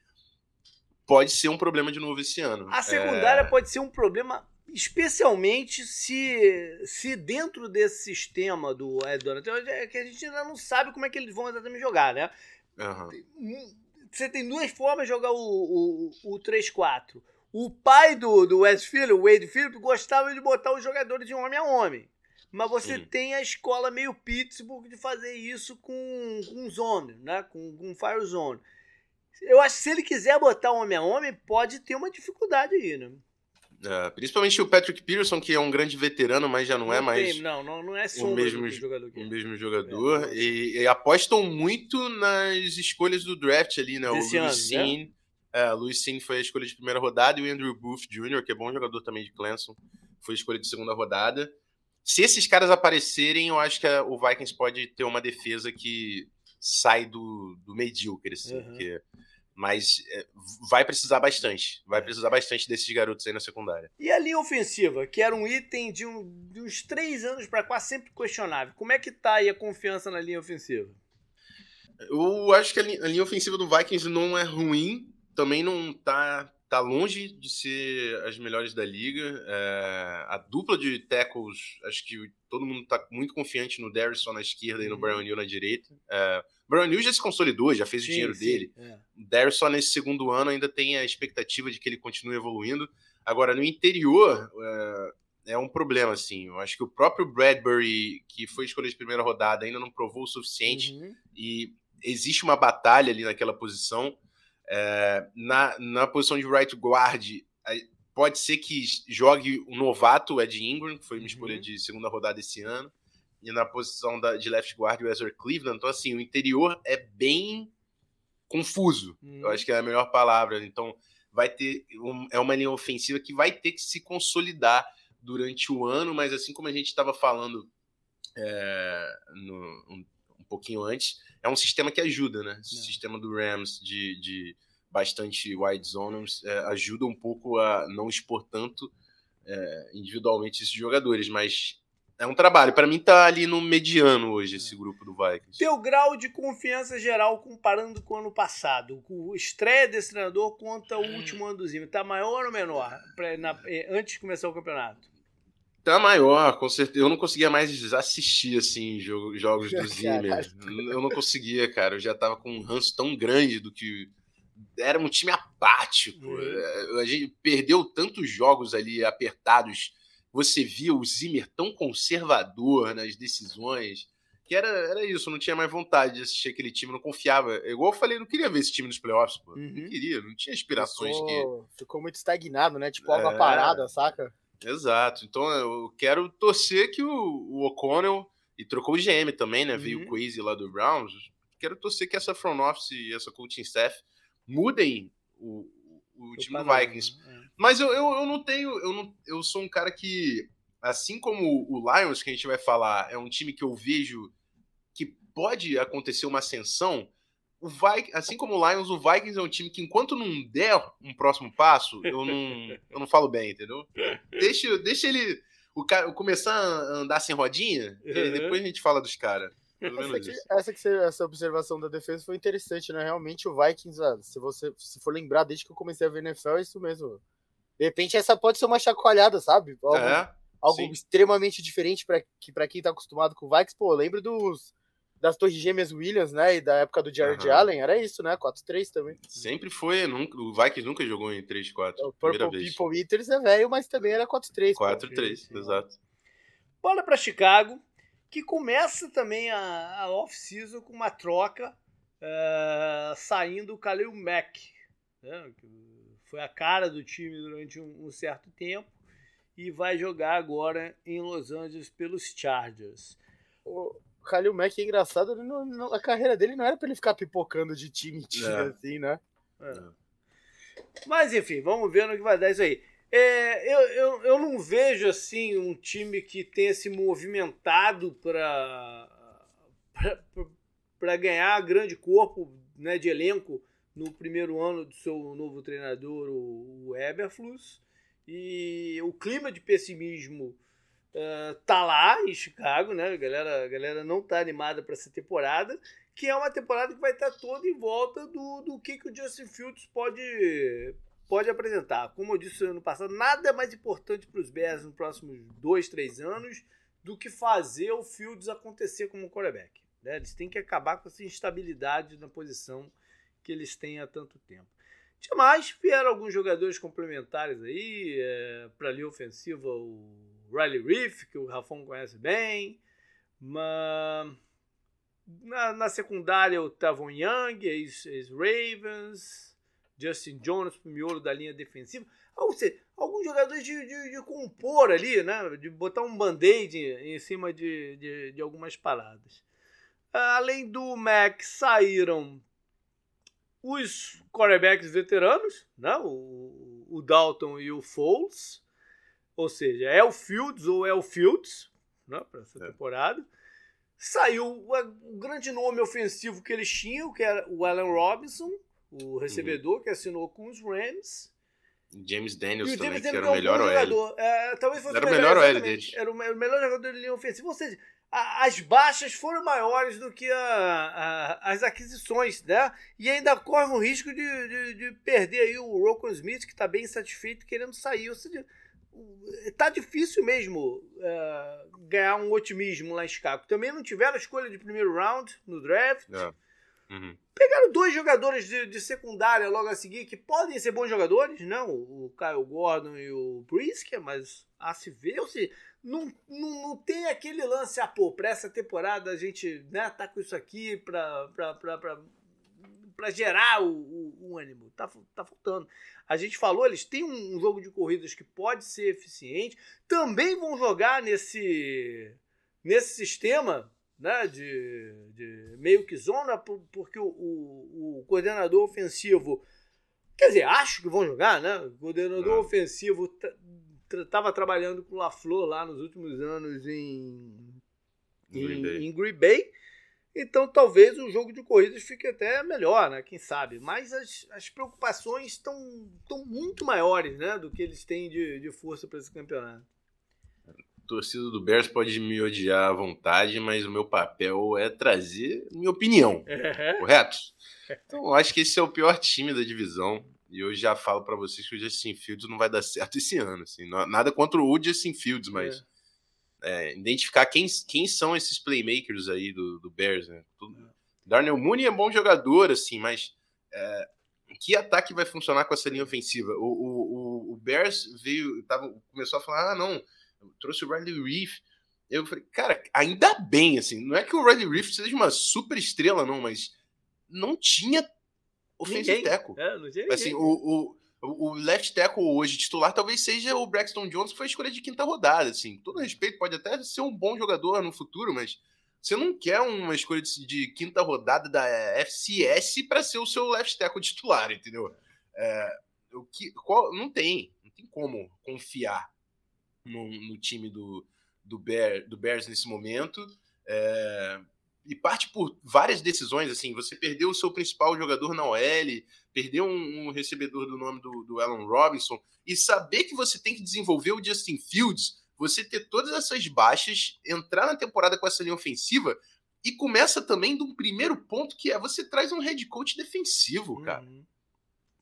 pode ser um problema de novo esse ano. A secundária é... pode ser um problema, especialmente se, se dentro desse sistema do Ed Donatel, é que a gente ainda não sabe como é que eles vão exatamente jogar, né? Uhum. Você tem duas formas de jogar o, o, o 3-4. O pai do, do Wes Phillips, o Wade Phillips, gostava de botar os jogadores de homem a homem. Mas você Sim. tem a escola meio Pittsburgh de fazer isso com, com zone, né? Com, com fire zone. Eu acho que se ele quiser botar homem a homem, pode ter uma dificuldade aí, né? É, principalmente o Patrick Peterson, que é um grande veterano, mas já não, não é mais. Tem, não, não, não é o mesmo jogador. O mesmo jogador. É, e, e, apostam muito nas escolhas do draft ali, né? Desse o Luiz Sim. Né? É, Luiz Sim foi a escolha de primeira rodada e o Andrew Booth Jr., que é bom jogador também de Clemson, foi a escolha de segunda rodada. Se esses caras aparecerem, eu acho que o Vikings pode ter uma defesa que sai do, do medíocre, assim, uhum. porque Mas é, vai precisar bastante. Vai precisar bastante desses garotos aí na secundária. E a linha ofensiva, que era um item de, um, de uns três anos para cá sempre questionável. Como é que tá aí a confiança na linha ofensiva? Eu acho que a linha, a linha ofensiva do Vikings não é ruim. Também não tá tá longe de ser as melhores da liga. É, a dupla de tackles, acho que todo mundo tá muito confiante no Darrison na esquerda e no uhum. Brian New na direita. É, Brian New já se consolidou, já fez sim, o dinheiro sim, dele. É. Darrison nesse segundo ano ainda tem a expectativa de que ele continue evoluindo. Agora, no interior, é, é um problema, assim. Eu acho que o próprio Bradbury, que foi escolhido de primeira rodada, ainda não provou o suficiente. Uhum. E existe uma batalha ali naquela posição. É, na, na posição de right guard, pode ser que jogue o novato Ed Ingram, que foi uma escolha uhum. de segunda rodada esse ano, e na posição da, de left guard o Ezra Cleveland. Então, assim, o interior é bem confuso, uhum. eu acho que é a melhor palavra. Então, vai ter um, é uma linha ofensiva que vai ter que se consolidar durante o ano, mas assim como a gente estava falando é, no, um, um pouquinho antes, é um sistema que ajuda, né? Esse é. sistema do Rams de, de bastante wide zones é, ajuda um pouco a não expor tanto é, individualmente esses jogadores, mas é um trabalho. Para mim tá ali no mediano hoje esse grupo do Vikings. Teu grau de confiança geral comparando com o ano passado, o estreia desse treinador contra o último ano do Zimmer, tá maior ou menor pra, na, é, antes de começar o campeonato? Tá maior, com certeza. Eu não conseguia mais assistir, assim, jogo, jogos do Zimmer. Eu não conseguia, cara. Eu já tava com um ranço tão grande do que. Era um time apático. Uhum. A gente perdeu tantos jogos ali apertados. Você via o Zimmer tão conservador nas decisões. Que era, era isso, não tinha mais vontade de assistir aquele time, não confiava. Igual eu falei, não queria ver esse time nos playoffs, pô. Uhum. Não queria, não tinha aspirações ficou, que. Ficou muito estagnado, né? Tipo, água é... parada, saca? Exato. Então eu quero torcer que o, o O'Connell, e trocou o GM também, né? Uhum. Veio o Quazy lá do Browns. Quero torcer que essa front office e essa coaching staff mudem o, o, time do Vikings. É. Mas eu, eu, eu não tenho. Eu, não, eu sou um cara que, assim como o Lions, que a gente vai falar, é um time que eu vejo que pode acontecer uma ascensão o Vikings, assim como o Lions, o Vikings é um time que enquanto não der um próximo passo, eu não, eu não falo bem, entendeu? Deixa, deixa ele o cara, começar a andar sem rodinha, uhum. depois a gente fala dos caras. Essa, aqui, essa, que, essa observação da defesa foi interessante, né? Realmente o Vikings, ah, se você se for lembrar desde que eu comecei a ver NFL, é isso mesmo. De repente essa pode ser uma chacoalhada, sabe? Algo, é, algo extremamente diferente para quem tá acostumado com o Vikings. Pô, lembro dos das Torres Gêmeas Williams, né? E da época do Jared uhum. Allen, era isso, né? 4-3 também. Sempre foi, nunca, o Vikings nunca jogou em 3-4. O Purple vez. People Eaters é velho, mas também era 4-3. 4-3, exato. Bola para Chicago, que começa também a, a off-season com uma troca uh, saindo o Khalil Mack, né? que foi a cara do time durante um, um certo tempo e vai jogar agora em Los Angeles pelos Chargers. O, Khalil Mack é engraçado, não, não, a carreira dele não era pra ele ficar pipocando de time em time, é. assim, né? É. Mas enfim, vamos ver no que vai dar isso aí. É, eu, eu, eu não vejo assim um time que tenha se movimentado para ganhar grande corpo né, de elenco no primeiro ano do seu novo treinador, o, o Eberflus. E o clima de pessimismo uh, tá lá em Chicago, né? A galera, a galera não tá animada para essa temporada, que é uma temporada que vai estar tá toda em volta do, do que, que o Justin Fields pode, pode apresentar. Como eu disse no ano passado, nada é mais importante para os Bears nos próximos dois, três anos do que fazer o Fields acontecer como quarterback. Né? Eles têm que acabar com essa instabilidade na posição que eles têm há tanto tempo. Demais, vieram alguns jogadores complementares aí, é, para a linha ofensiva, o Riley Reef, que o Rafão conhece bem. Uma... Na, na secundária, o Tavon Young, ex-Ravens. Justin Jones, pro miolo da linha defensiva. Ou seja, alguns jogadores de, de, de, compor ali, né? De botar um band-aid em cima de, de, de algumas paradas. Além do Mac, saíram os quarterbacks veteranos, né? o, o Dalton e o Foles. Ou seja, é o Fields ou é o Fields né, para essa é. temporada. Saiu o, grande nome ofensivo que eles tinham, que era o Allen Robinson, o recebedor uhum. que assinou com os Rams. James Daniels também, que era o melhor OL. É, talvez fosse era o melhor OL dele. Era o, melhor jogador de linha ofensiva. Ou seja, a, as baixas foram maiores do que a, a, as aquisições, né? E ainda corre o risco de, de, de perder aí o Rocco Smith, que está bem insatisfeito, querendo sair. Ou seja, tá difícil mesmo uh, ganhar um otimismo lá em Chicago. Também não tiveram escolha de primeiro round no draft. É. Uhum. Pegaram dois jogadores de, de, secundária logo a seguir que podem ser bons jogadores, não? O Kyle Gordon e o Brisker, mas a se ver, ou seja, não, não, não tem aquele lance, ah, pô, pra essa temporada a gente né, tá com isso aqui pra, pra, pra, pra, pra gerar o, o, o ânimo. Tá, tá faltando. A gente falou, eles têm um jogo de corridas que pode ser eficiente. Também vão jogar nesse, nesse sistema né, de, de meio que zona, porque o, o, o, coordenador ofensivo. Quer dizer, acho que vão jogar, né? O coordenador ah. ofensivo estava trabalhando com o LaFleur lá nos últimos anos em, Green, em, em Green Bay. Então talvez o jogo de corridas fique até melhor, né? Quem sabe. Mas as, as preocupações estão muito maiores né? do que eles têm de, de força para esse campeonato. Torcida do Bears pode me odiar à vontade, mas o meu papel é trazer minha opinião. É. Correto? Então eu acho que esse é o pior time da divisão. E eu já falo para vocês que o Justin Fields não vai dar certo esse ano. Assim. Nada contra o Justin Fields, mas. É é, identificar quem, quem são esses playmakers aí do, do Bears, né? Tudo, Darnell Mooney é bom jogador, assim, mas é, que ataque vai funcionar com essa linha ofensiva? O, o, o, Bears veio, tava, começou a falar, ah, não, trouxe o Riley Reef. Eu falei, cara, ainda bem, assim, não é que o Riley Reef seja uma super estrela, não, mas não tinha offensive tackle. É, não tinha assim, o, o, o left tackle hoje titular talvez seja o Braxton Jones, que foi a escolha de quinta rodada. Assim. Todo respeito, pode até ser um bom jogador no futuro, mas você não quer uma escolha de, de quinta rodada da FCS para ser o seu left tackle titular, entendeu? É, o que, qual, não tem, não tem como confiar no, no time do, do, Bear, do Bears nesse momento. É, e parte por várias decisões, assim, você perdeu o seu principal jogador na OL, perdeu um, um recebedor do nome do, do Alan Robinson, e saber que você tem que desenvolver o Justin Fields, você ter todas essas baixas, entrar na temporada com essa linha ofensiva, e começa também de um primeiro ponto que é você traz um head coach defensivo, cara. Uhum.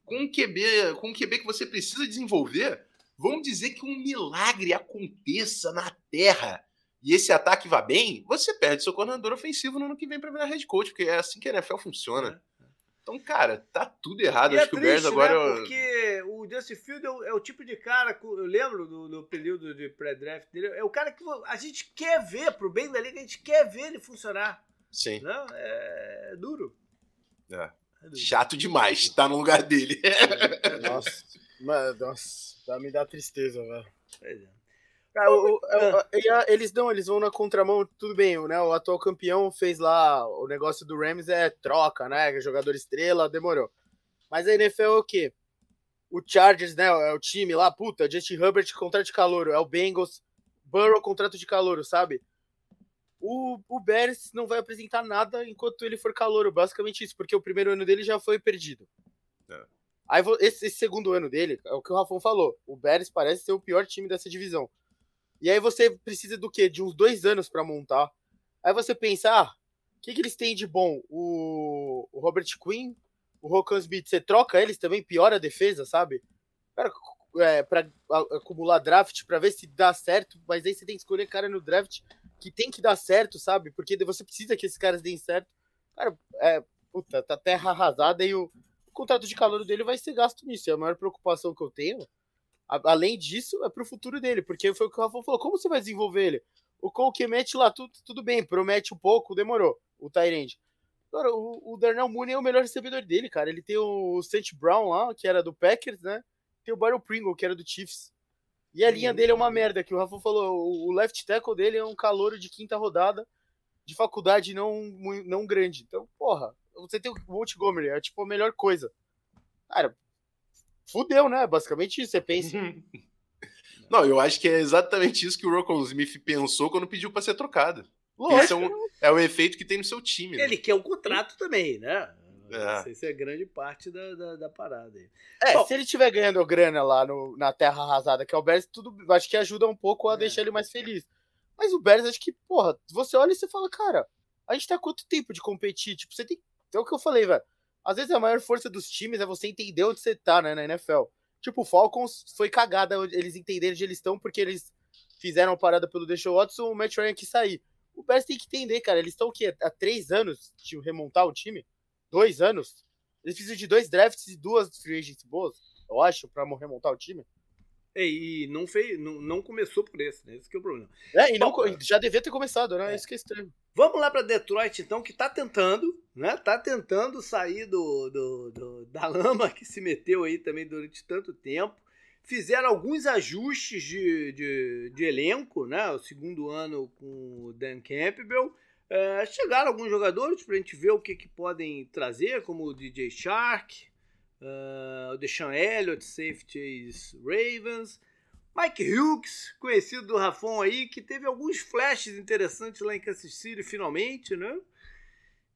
Com um QB, com um QB que você precisa desenvolver, vamos dizer que um milagre aconteça na Terra e esse ataque vá bem, você perde seu coordenador ofensivo no ano que vem para virar head coach, porque é assim que a NFL funciona. É. Então, cara, tá tudo errado. E Acho é que o Bears agora. Né? Porque o Justin Field é o, é o, tipo de cara, eu lembro do, do período de pré-draft dele, é o cara que a gente quer ver, pro bem da liga, a gente quer ver ele funcionar. Sim. Não, é, é duro. É. é Chato demais, tá no lugar dele. nossa, mano, nossa, me dá tristeza, velho. Pois é. Cara, o, o, eles não, eles vão na contramão, tudo bem, né? O atual campeão fez lá o negócio do Rams é troca, né? Jogador estrela, demorou. Mas a NFL é o quê? O Chargers, né? É o time lá, puta, Justin Herbert contrato de calor, é o Bengals, Burrow contrato de calor, sabe? O, o Bears não vai apresentar nada enquanto ele for calor, basicamente isso, porque o primeiro ano dele já foi perdido. É. Aí esse, esse, segundo ano dele, é o que o Rafão falou. O Bears parece ser o pior time dessa divisão. E aí você precisa do quê? De uns dois anos para montar. Aí você pensa, ah, o que, que eles têm de bom? O, o Robert Quinn, o Rokan Smith, você troca eles também, piora a defesa, sabe? Cara, é, para acumular draft, para ver se dá certo, mas aí você tem que escolher cara no draft que tem que dar certo, sabe? Porque você precisa que esses caras deem certo. Cara, é, puta, tá terra arrasada e o contrato de calor dele vai ser gasto nisso. É a maior preocupação que eu tenho além disso, é pro futuro dele, porque foi o que o Rafa falou: como você vai desenvolver ele? O Cole que mete lá, tudo, tudo bem, promete um pouco, demorou, o Tyrande. Agora, o, o Darnell Mooney é o melhor recebedor dele, cara. Ele tem o St. Brown lá, que era do Packers, né? Tem o Byron Pringle, que era do Chiefs. E a linha dele é uma merda, que o Rafa falou. O left tackle dele é um calouro de quinta rodada, de faculdade não, não grande. Então, porra, você tem o Montgomery, é tipo a melhor coisa. Cara, fudeu, né? Basicamente isso, você pensa. Não, eu acho que é exatamente isso que o Rocco Smith pensou quando pediu para ser trocado. Lógico. Esse é, um, é, o efeito que tem no seu time. Né? Ele quer o um contrato também, né? É. Isso é grande parte da, da, da parada aí. É, Bom, se ele estiver ganhando grana lá no, na terra arrasada, que é o Bears, tudo acho que ajuda um pouco a é. deixar ele mais feliz. Mas o Bears, acho que, porra, você olha e você fala, cara, a gente tá há quanto tempo de competir? Tipo, você tem. É o que eu falei, velho. Às vezes a maior força dos times é você entender onde você tá, né, na NFL. Tipo, o Falcons foi cagada eles entenderem onde eles estão, porque eles fizeram a parada pelo Deshaun Watson, o Matt Ryan quis sair. O Bears tem que entender, cara. Eles estão o quê? Há três anos de remontar o time? Dois anos? Eles precisam de dois drafts e duas free agents boas, eu acho, pra remontar o time. É, e não, fez, não, não começou por esse, né? Esse que é o problema. É, e não, já devia ter começado, né? É. Isso que é estranho. Vamos lá para Detroit, então, que tá tentando, né? Tá tentando sair do, do, do, da lama que se meteu aí também durante tanto tempo fizeram alguns ajustes de, de, de, elenco, né? O segundo ano com o Dan Campbell. É, chegaram alguns jogadores para a gente ver o que, que podem trazer, como o DJ Shark, uh, o Deshaun Elliott, Safeties Ravens. Mike Hughes, conhecido do Rafon aí, que teve alguns flashes interessantes lá em Kansas City finalmente, né?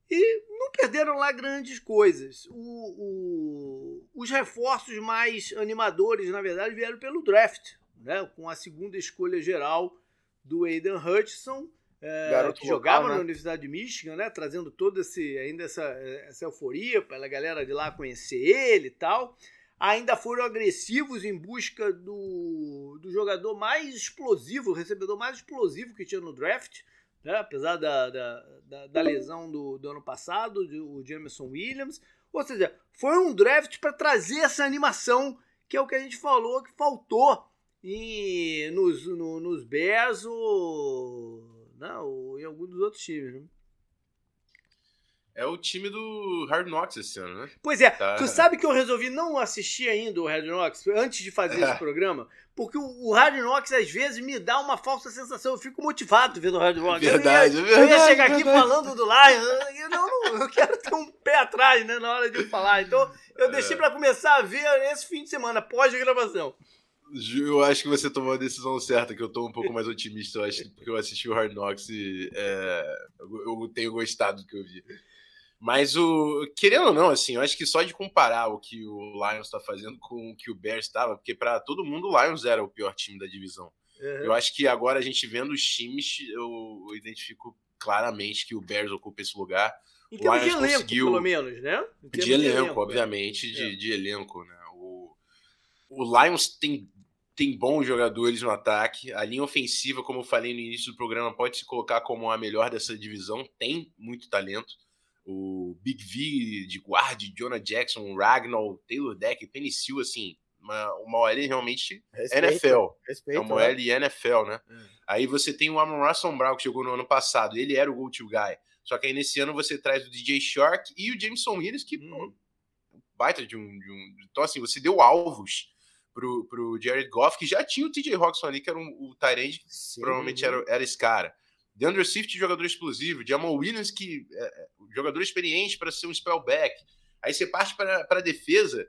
E não perderam lá grandes coisas. O, o, os reforços mais animadores, na verdade, vieram pelo draft, né? com a segunda escolha geral do Aiden Hutchinson, é, que jogava né? na Universidade de Michigan, né? trazendo toda esse, ainda essa, essa euforia para a galera de lá conhecer ele e tal. Ainda foram agressivos em busca do, do jogador mais explosivo, o recebedor mais explosivo que tinha no draft, né? apesar da, da, da, da lesão do, do, ano passado, o Jameson Williams. Ou seja, foi um draft para trazer essa animação, que é o que a gente falou que faltou em, nos, no, nos Bears ou, não, ou em algum dos outros times. Né? É o time do Hard Knocks esse ano, né? Pois é, tá. tu sabe que eu resolvi não assistir ainda o Hard Knocks antes de fazer esse programa, porque o, Hard Knocks às vezes me dá uma falsa sensação, eu fico motivado vendo o Hard Knocks. Verdade, eu ia, verdade. Eu ia chegar aqui falando do Lion, eu, não, eu quero ter um pé atrás né, na hora de falar, então eu deixei é. para começar a ver esse fim de semana, pós-gravação. Eu acho que você tomou a decisão certa, que eu tô um pouco mais otimista, eu acho, porque eu assisti o Hard Knocks e é, eu tenho gostado do que eu vi. Mas o. Querendo ou não, assim, eu acho que só de comparar o que o Lions está fazendo com o que o Bears estava, porque para todo mundo o Lions era o pior time da divisão. Uhum. Eu acho que agora a gente vendo os times, eu, eu identifico claramente que o Bears ocupa esse lugar. Em Lions de elenco, conseguiu... pelo menos, né? De, de elenco, elenco, é. obviamente, é. de, de elenco, né? O, o Lions tem tem bons jogadores no ataque. A linha ofensiva, como eu falei no início do programa, pode se colocar como a melhor dessa divisão. Tem muito talento o Big V de guard, Jonah Jackson, Ragnall, Taylor Deck, Penicil, assim, uma, uma OL realmente respeito, NFL. Respeito, é uma OL né? NFL, né? É. Aí você tem o Amon Russell Brown, que jogou no ano passado, ele era o go-to guy. Só que aí nesse ano você traz o DJ Shark e o Jameson Williams, que, pô, baita de um, de um, Então, assim, você deu alvos pro, pro Jared Goff, que já tinha o TJ Roxon ali, que era um, o Tyrande, provavelmente era, era esse cara. DeAndre Swift, jogador explosivo. Jamal Williams, que é, é jogador experiente para ser um spellback. Aí você parte para a defesa.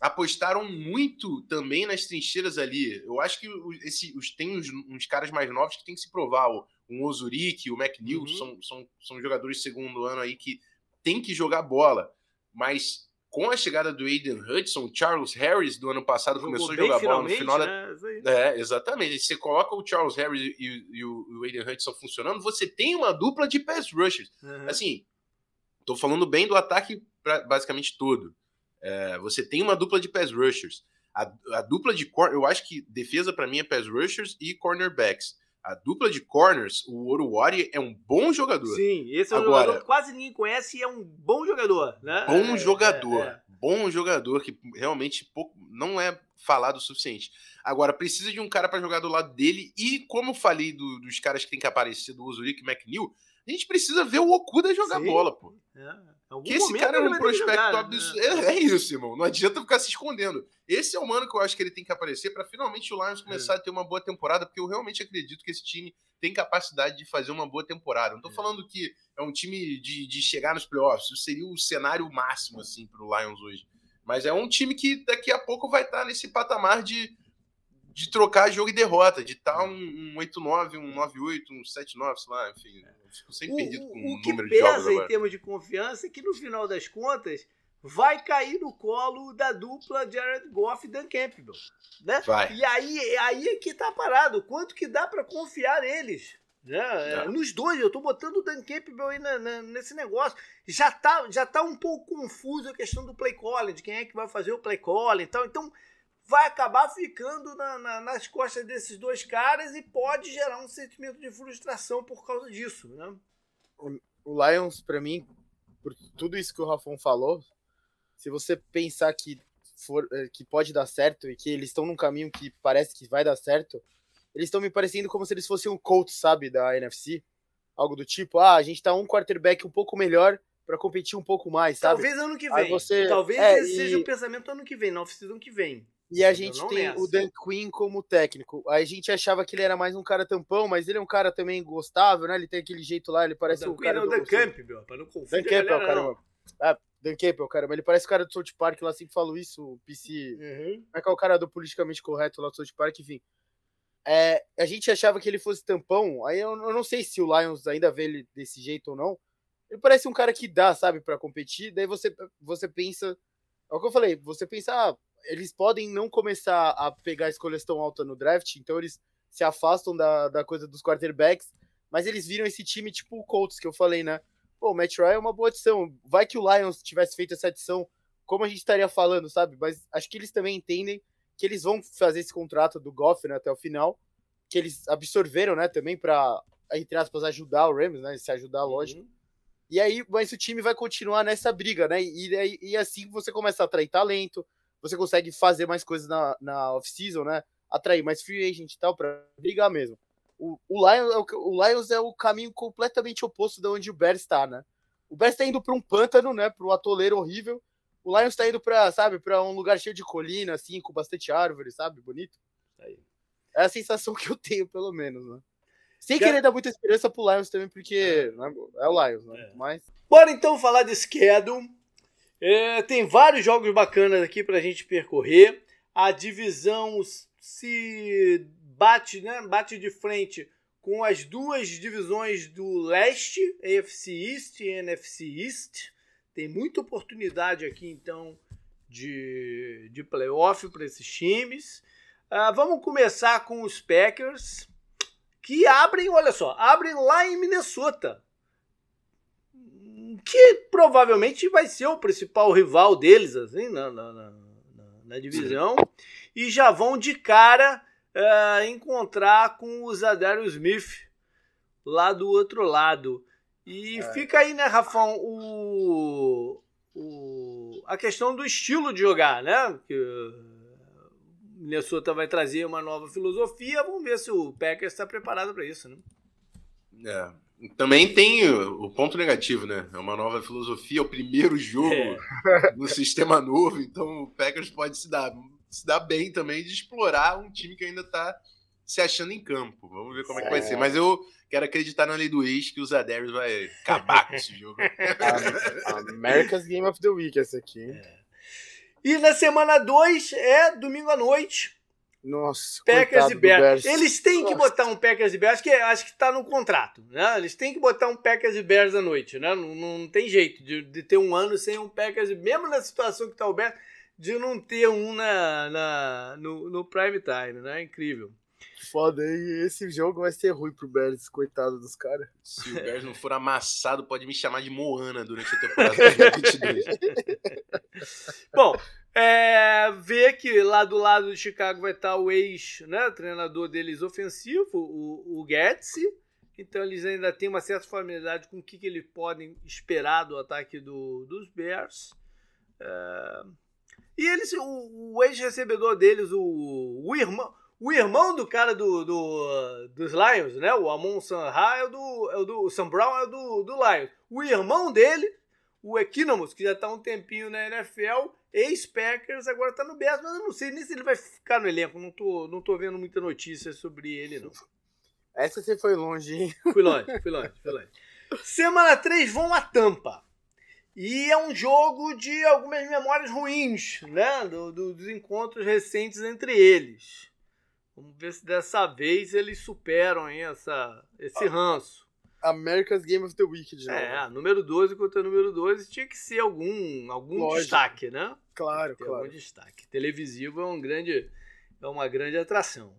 Apostaram muito também nas trincheiras ali. Eu acho que esse, os, tem uns, uns caras mais novos que tem que se provar. O, o Ozurik, o McNeil, uhum. são, são, são jogadores de segundo ano aí que tem que jogar bola. Mas com a chegada do Aiden Hudson, Charles Harris do ano passado Jogou começou a jogar bola no final da. Né? É, exatamente. Você coloca o Charles Harris e, e, o, o Aiden Hudson funcionando, você tem uma dupla de pass rushers. Uhum. Assim, tô falando bem do ataque pra, basicamente todo. É, você tem uma dupla de pass rushers. A, a dupla de eu acho que defesa para mim é pass rushers e cornerbacks a dupla de corners, o Oruwari é um bom jogador. Sim, esse é um Agora, jogador que quase ninguém conhece e é um bom jogador, né? Bom é, jogador. É, é. Bom jogador que realmente pouco, não é falado o suficiente. Agora, precisa de um cara para jogar do lado dele e, como eu falei do, dos caras que tem que aparecer, do Uzurik e McNeil, a gente precisa ver o Okuda jogar Sim. bola, pô. É. Que esse cara é um prospecto absurdo. Né? É, é, isso, irmão. Não adianta ficar se escondendo. Esse é o mano que eu acho que ele tem que aparecer para finalmente o Lions começar é. a ter uma boa temporada, porque eu realmente acredito que esse time tem capacidade de fazer uma boa temporada. Não tô é. falando que é um time de, de chegar nos playoffs. Isso seria o cenário máximo, assim, pro Lions hoje. Mas é um time que daqui a pouco vai estar tá nesse patamar de de trocar jogo e derrota, de estar tá um, um 8-9, um 9-8, um 7-9, sei lá, enfim. Eu fico sempre perdido com o, o número de jogos. O que pesa em termos de confiança é que no final das contas vai cair no colo da dupla Jared Goff e Dan Campbell. Né? Vai. E aí, aí é que tá parado. Quanto que dá para confiar neles? Né? É. Nos dois, eu tô botando o Dan Campbell aí na, na, nesse negócio. Já tá, já tá um pouco confuso a questão do play calling, de quem é que vai fazer o play calling e tal. Então, vai acabar ficando na, na, nas costas desses dois caras e pode gerar um sentimento de frustração por causa disso. Né? O, o Lions, para mim, por tudo isso que o Rafon falou, se você pensar que, for, eh, que pode dar certo e que eles estão num caminho que parece que vai dar certo, eles estão me parecendo como se eles fossem um Colts, sabe, da NFC. Algo do tipo, ah, a gente tá um quarterback um pouco melhor para competir um pouco mais, sabe? Talvez ano que vem. Você... Talvez é, esse e... seja o pensamento ano que vem, na off-season que vem. E a gente tem nessa. o Dan Quinn como técnico. A gente achava que ele era mais um cara tampão, mas ele é um cara também gostável, né? Ele tem aquele jeito lá, ele parece o, Dan o cara. Quinn é o Dan Campbell, pra não confundir. Dan Campbell, caramba. Ah, Dan Campbell, cara, mas ele parece o cara do South Park lá, sempre falo isso, o PC. Uhum. Como é que é o cara do politicamente correto lá do South Park, enfim. É, a gente achava que ele fosse tampão, aí eu, eu, não sei se o Lions ainda vê ele desse jeito ou não. Ele parece um cara que dá, sabe, para competir. Daí você, você pensa. É o que eu falei, você pensa, ah, eles podem não começar a pegar escolhas tão altas no draft, então eles se afastam da, da coisa dos quarterbacks, mas eles viram esse time tipo o Colts, que eu falei, né? pô, o Matt Ryan é uma boa adição. Vai que o Lions tivesse feito essa adição, como a gente estaria falando, sabe? Mas acho que eles também entendem que eles vão fazer esse contrato do Goff né, até o final, que eles absorveram, né, também para entre aspas ajudar o Rams, né, se ajudar, uhum. lógico. Uhum. E aí, mas o time vai continuar nessa briga, né? E, e, e assim você começa a atrair talento, você consegue fazer mais coisas na, na off-season, né? Atrair mais free agent e tal, para brigar mesmo. O, o, Lions, é o, o Lions é o caminho completamente oposto de onde o Bears está, né? O Bears está indo para um pântano, né? Para um atoleiro horrível. O Lions está indo para, sabe, para um lugar cheio de colina, assim, com bastante árvore, sabe? Bonito. É a sensação que eu tenho, pelo menos, né? Sem querer dar muita esperança pro Lions também, porque é, né, é o Lions, né? É. Mas... Bora então falar de schedule. É, tem vários jogos bacanas aqui pra gente percorrer. A divisão se bate, né, bate de frente com as duas divisões do leste, AFC East e NFC East. Tem muita oportunidade aqui, então, de, de playoff para esses times. Uh, vamos começar com os Packers, que abrem, olha só, abrem lá em Minnesota. Que provavelmente vai ser o principal rival deles, assim, na, na, na, na divisão. E já vão de cara é, encontrar com o Zadarius Smith lá do outro lado. E é. fica aí, né, Rafão, o, o, a questão do estilo de jogar, né? Que Minnesota vai trazer uma nova filosofia. Vamos ver se o Packers está preparado para isso, né? É. Também tem o ponto negativo, né? É uma nova filosofia, é o primeiro jogo é. no sistema novo, então o Packers pode se dar se dá bem também de explorar um time que ainda está se achando em campo. Vamos ver como é que vai ser. Mas eu quero acreditar na lei do ex que o Zadarius vai acabar com esse jogo. America's Game of the Week essa aqui. É. E na semana 2 é domingo à noite. Nossa, Packers e Bears. Bears. Eles têm Nossa. que botar um Packers e Bears, que acho que está no contrato. Né? Eles têm que botar um Packers e Bears à noite. Né? Não, não tem jeito de, de ter um ano sem um Packers. Mesmo na situação que está o Bears, de não ter um na, na, no, no prime time, né? Incrível. Foda, e esse jogo vai ser ruim pro Bears, coitado dos caras. Se o Bears não for amassado, pode me chamar de Moana durante a temporada 2022. Bom, é, ver que lá do lado de Chicago vai estar o ex, né, deles ofensivo, o, o Getz. Então eles ainda têm uma certa familiaridade com o que, que eles podem esperar do ataque do, dos Bears. É, e eles, o, o ex-recebedor deles, o, o, irmão, o irmão do cara do, do, dos Lions, né? O Amon Sam é o do, é do o Sam Brown é do, do Lions. O irmão dele, o Equinomus, que já está um tempinho na NFL, ex-Packers, agora está no Bears, mas eu não sei nem se ele vai ficar no elenco. Não tô, não tô vendo muita notícia sobre ele, não. Essa você foi longe, hein? Fui longe, fui longe, fui longe. Semana 3 vão a Tampa. E é um jogo de algumas memórias ruins, né? Do, do, dos encontros recentes entre eles. Vamos ver se dessa vez eles superam hein, essa, esse ah. ranço. America's Game of the Week de novo. É, número 12 contra número 12 tinha que ser algum, algum destaque, né? Claro, Tem claro. Algum destaque. Televisivo é, um grande, é uma grande atração.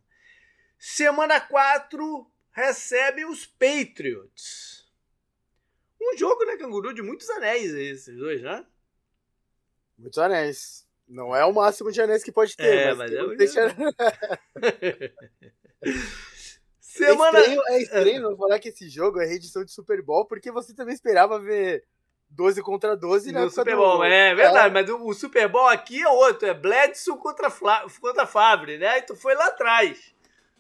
Semana 4 recebe os Patriots. Um jogo, né, Canguru, de muitos anéis esses dois, né? Muitos anéis. Não é o máximo de anéis que pode ter, é, mas, mas é deixa... Semana... É estranho, é estranho falar que esse jogo é reedição de Super Bowl, porque você também esperava ver 12 contra 12 no Super Bowl. Do... É verdade, é. mas o, Super Bowl aqui é outro, é Bledsoe contra, Fla... contra Favre, né? tu foi lá atrás.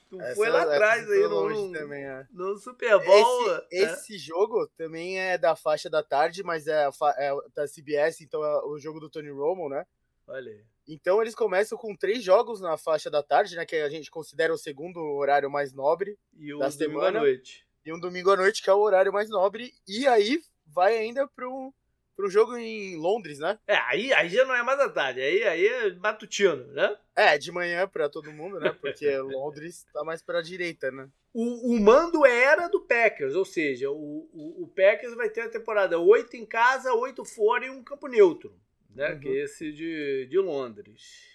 Tu essa, foi lá atrás aí no, no, também, é. no Super Bowl. Esse, é. esse, jogo também é da faixa da tarde, mas é, é da CBS, então é o jogo do Tony Romo, né? Olha aí. Então eles começam com três jogos na faixa da tarde, né? Que a gente considera o segundo horário mais nobre e um da semana. À noite. E um domingo à noite, que é o horário mais nobre. E aí vai ainda pro, pro jogo em Londres, né? É, aí, aí já não é mais à tarde, aí, aí é matutino, né? É, de manhã para todo mundo, né? Porque Londres tá mais pra direita, né? O, o mando era do Packers, ou seja, o, o, o Packers vai ter a temporada oito em casa, oito fora e um campo neutro né? Uhum. Que é esse de, de Londres.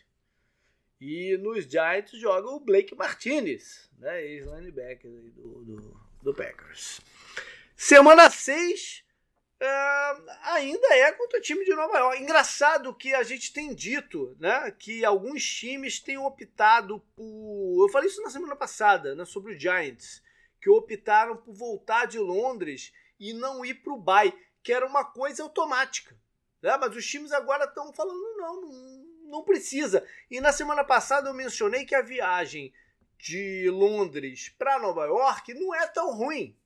E nos Giants joga o Blake Martinez, né? Ex-linebacker do, do, do, Packers. Semana 6 uh, ah, ainda é contra o time de Nova York. Engraçado que a gente tem dito né, que alguns times têm optado por. Eu falei isso na semana passada, né, sobre o Giants, que optaram por voltar de Londres e não ir para o Bay, que era uma coisa automática. Né? Mas os times agora estão falando, não, não, não precisa. E na semana passada eu mencionei que a viagem de Londres para Nova York não é tão ruim.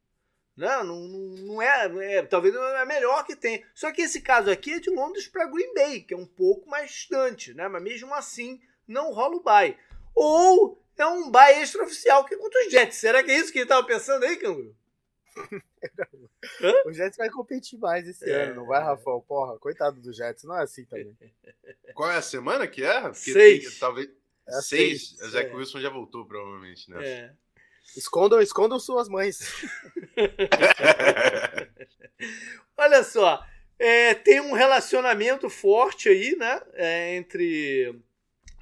Né? Não, não, não é, é, talvez não é a melhor que tem. Só que esse caso aqui é de Londres para Green Bay, que é um pouco mais distante, né? Mas mesmo assim não rola o bye. Ou é um bye extraoficial que é contra os Jets. Será que é isso que ele estava pensando aí, Canguru? O Jets vai competir mais esse é, ano, não vai, Rafael? Porra, coitado do Jets, não é assim também. Qual é a semana que é? Porque seis. Tem, talvez. É seis. seis. Zach é. Wilson já voltou, provavelmente, né? É. Escondam, escondam suas mães. Olha só, é, tem um relacionamento forte aí, né? É, entre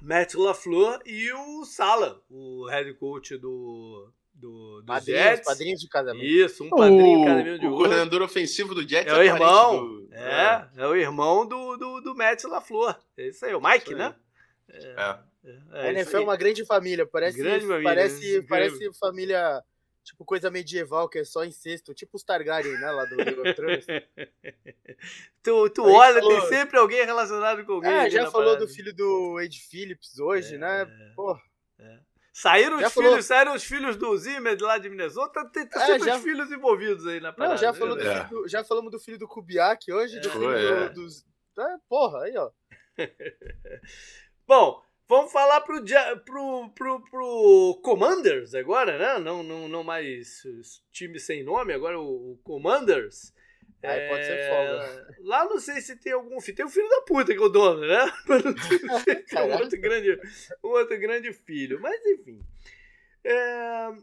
Matt LaFleur e o Sala, o head coach do, do, do padrinhos, Jets. Padrinhos de casamento. Isso, um padrinho de casamento de O coordenador ofensivo do Jets é, é o irmão. Do... É, é, é, o irmão do, do, do Matt LaFleur. É isso aí, o Mike, né? É. é. é a NFL é uma grande família. Parece, grande família, parece, parece família tipo coisa medieval que é só incesto, tipo os Targaryen, né, lá do Game of Thrones. tu tu olha, falou... tem sempre alguém relacionado com alguém. É, já falou parada. do filho do Ed Phillips hoje, é, né? Pô. É. Saíram já os falou... filhos, saíram os filhos do Zimmer lá de Minnesota, tem, tem é, já... os filhos envolvidos aí na parada. Não, já, falou do é. do, já falamos do filho do Kubiak hoje, é. do filho é. dos. É, porra, aí, ó. Bom, vamos falar pro, pro, pro, pro Commanders agora, né? Não, não, não mais time sem nome, agora o, o Commanders. Aí é... pode ser folga. Lá não sei se tem algum filho. Tem o filho da puta que é o dono, né? Mas não tem, tem um, outro grande, um outro grande filho. Mas enfim. É...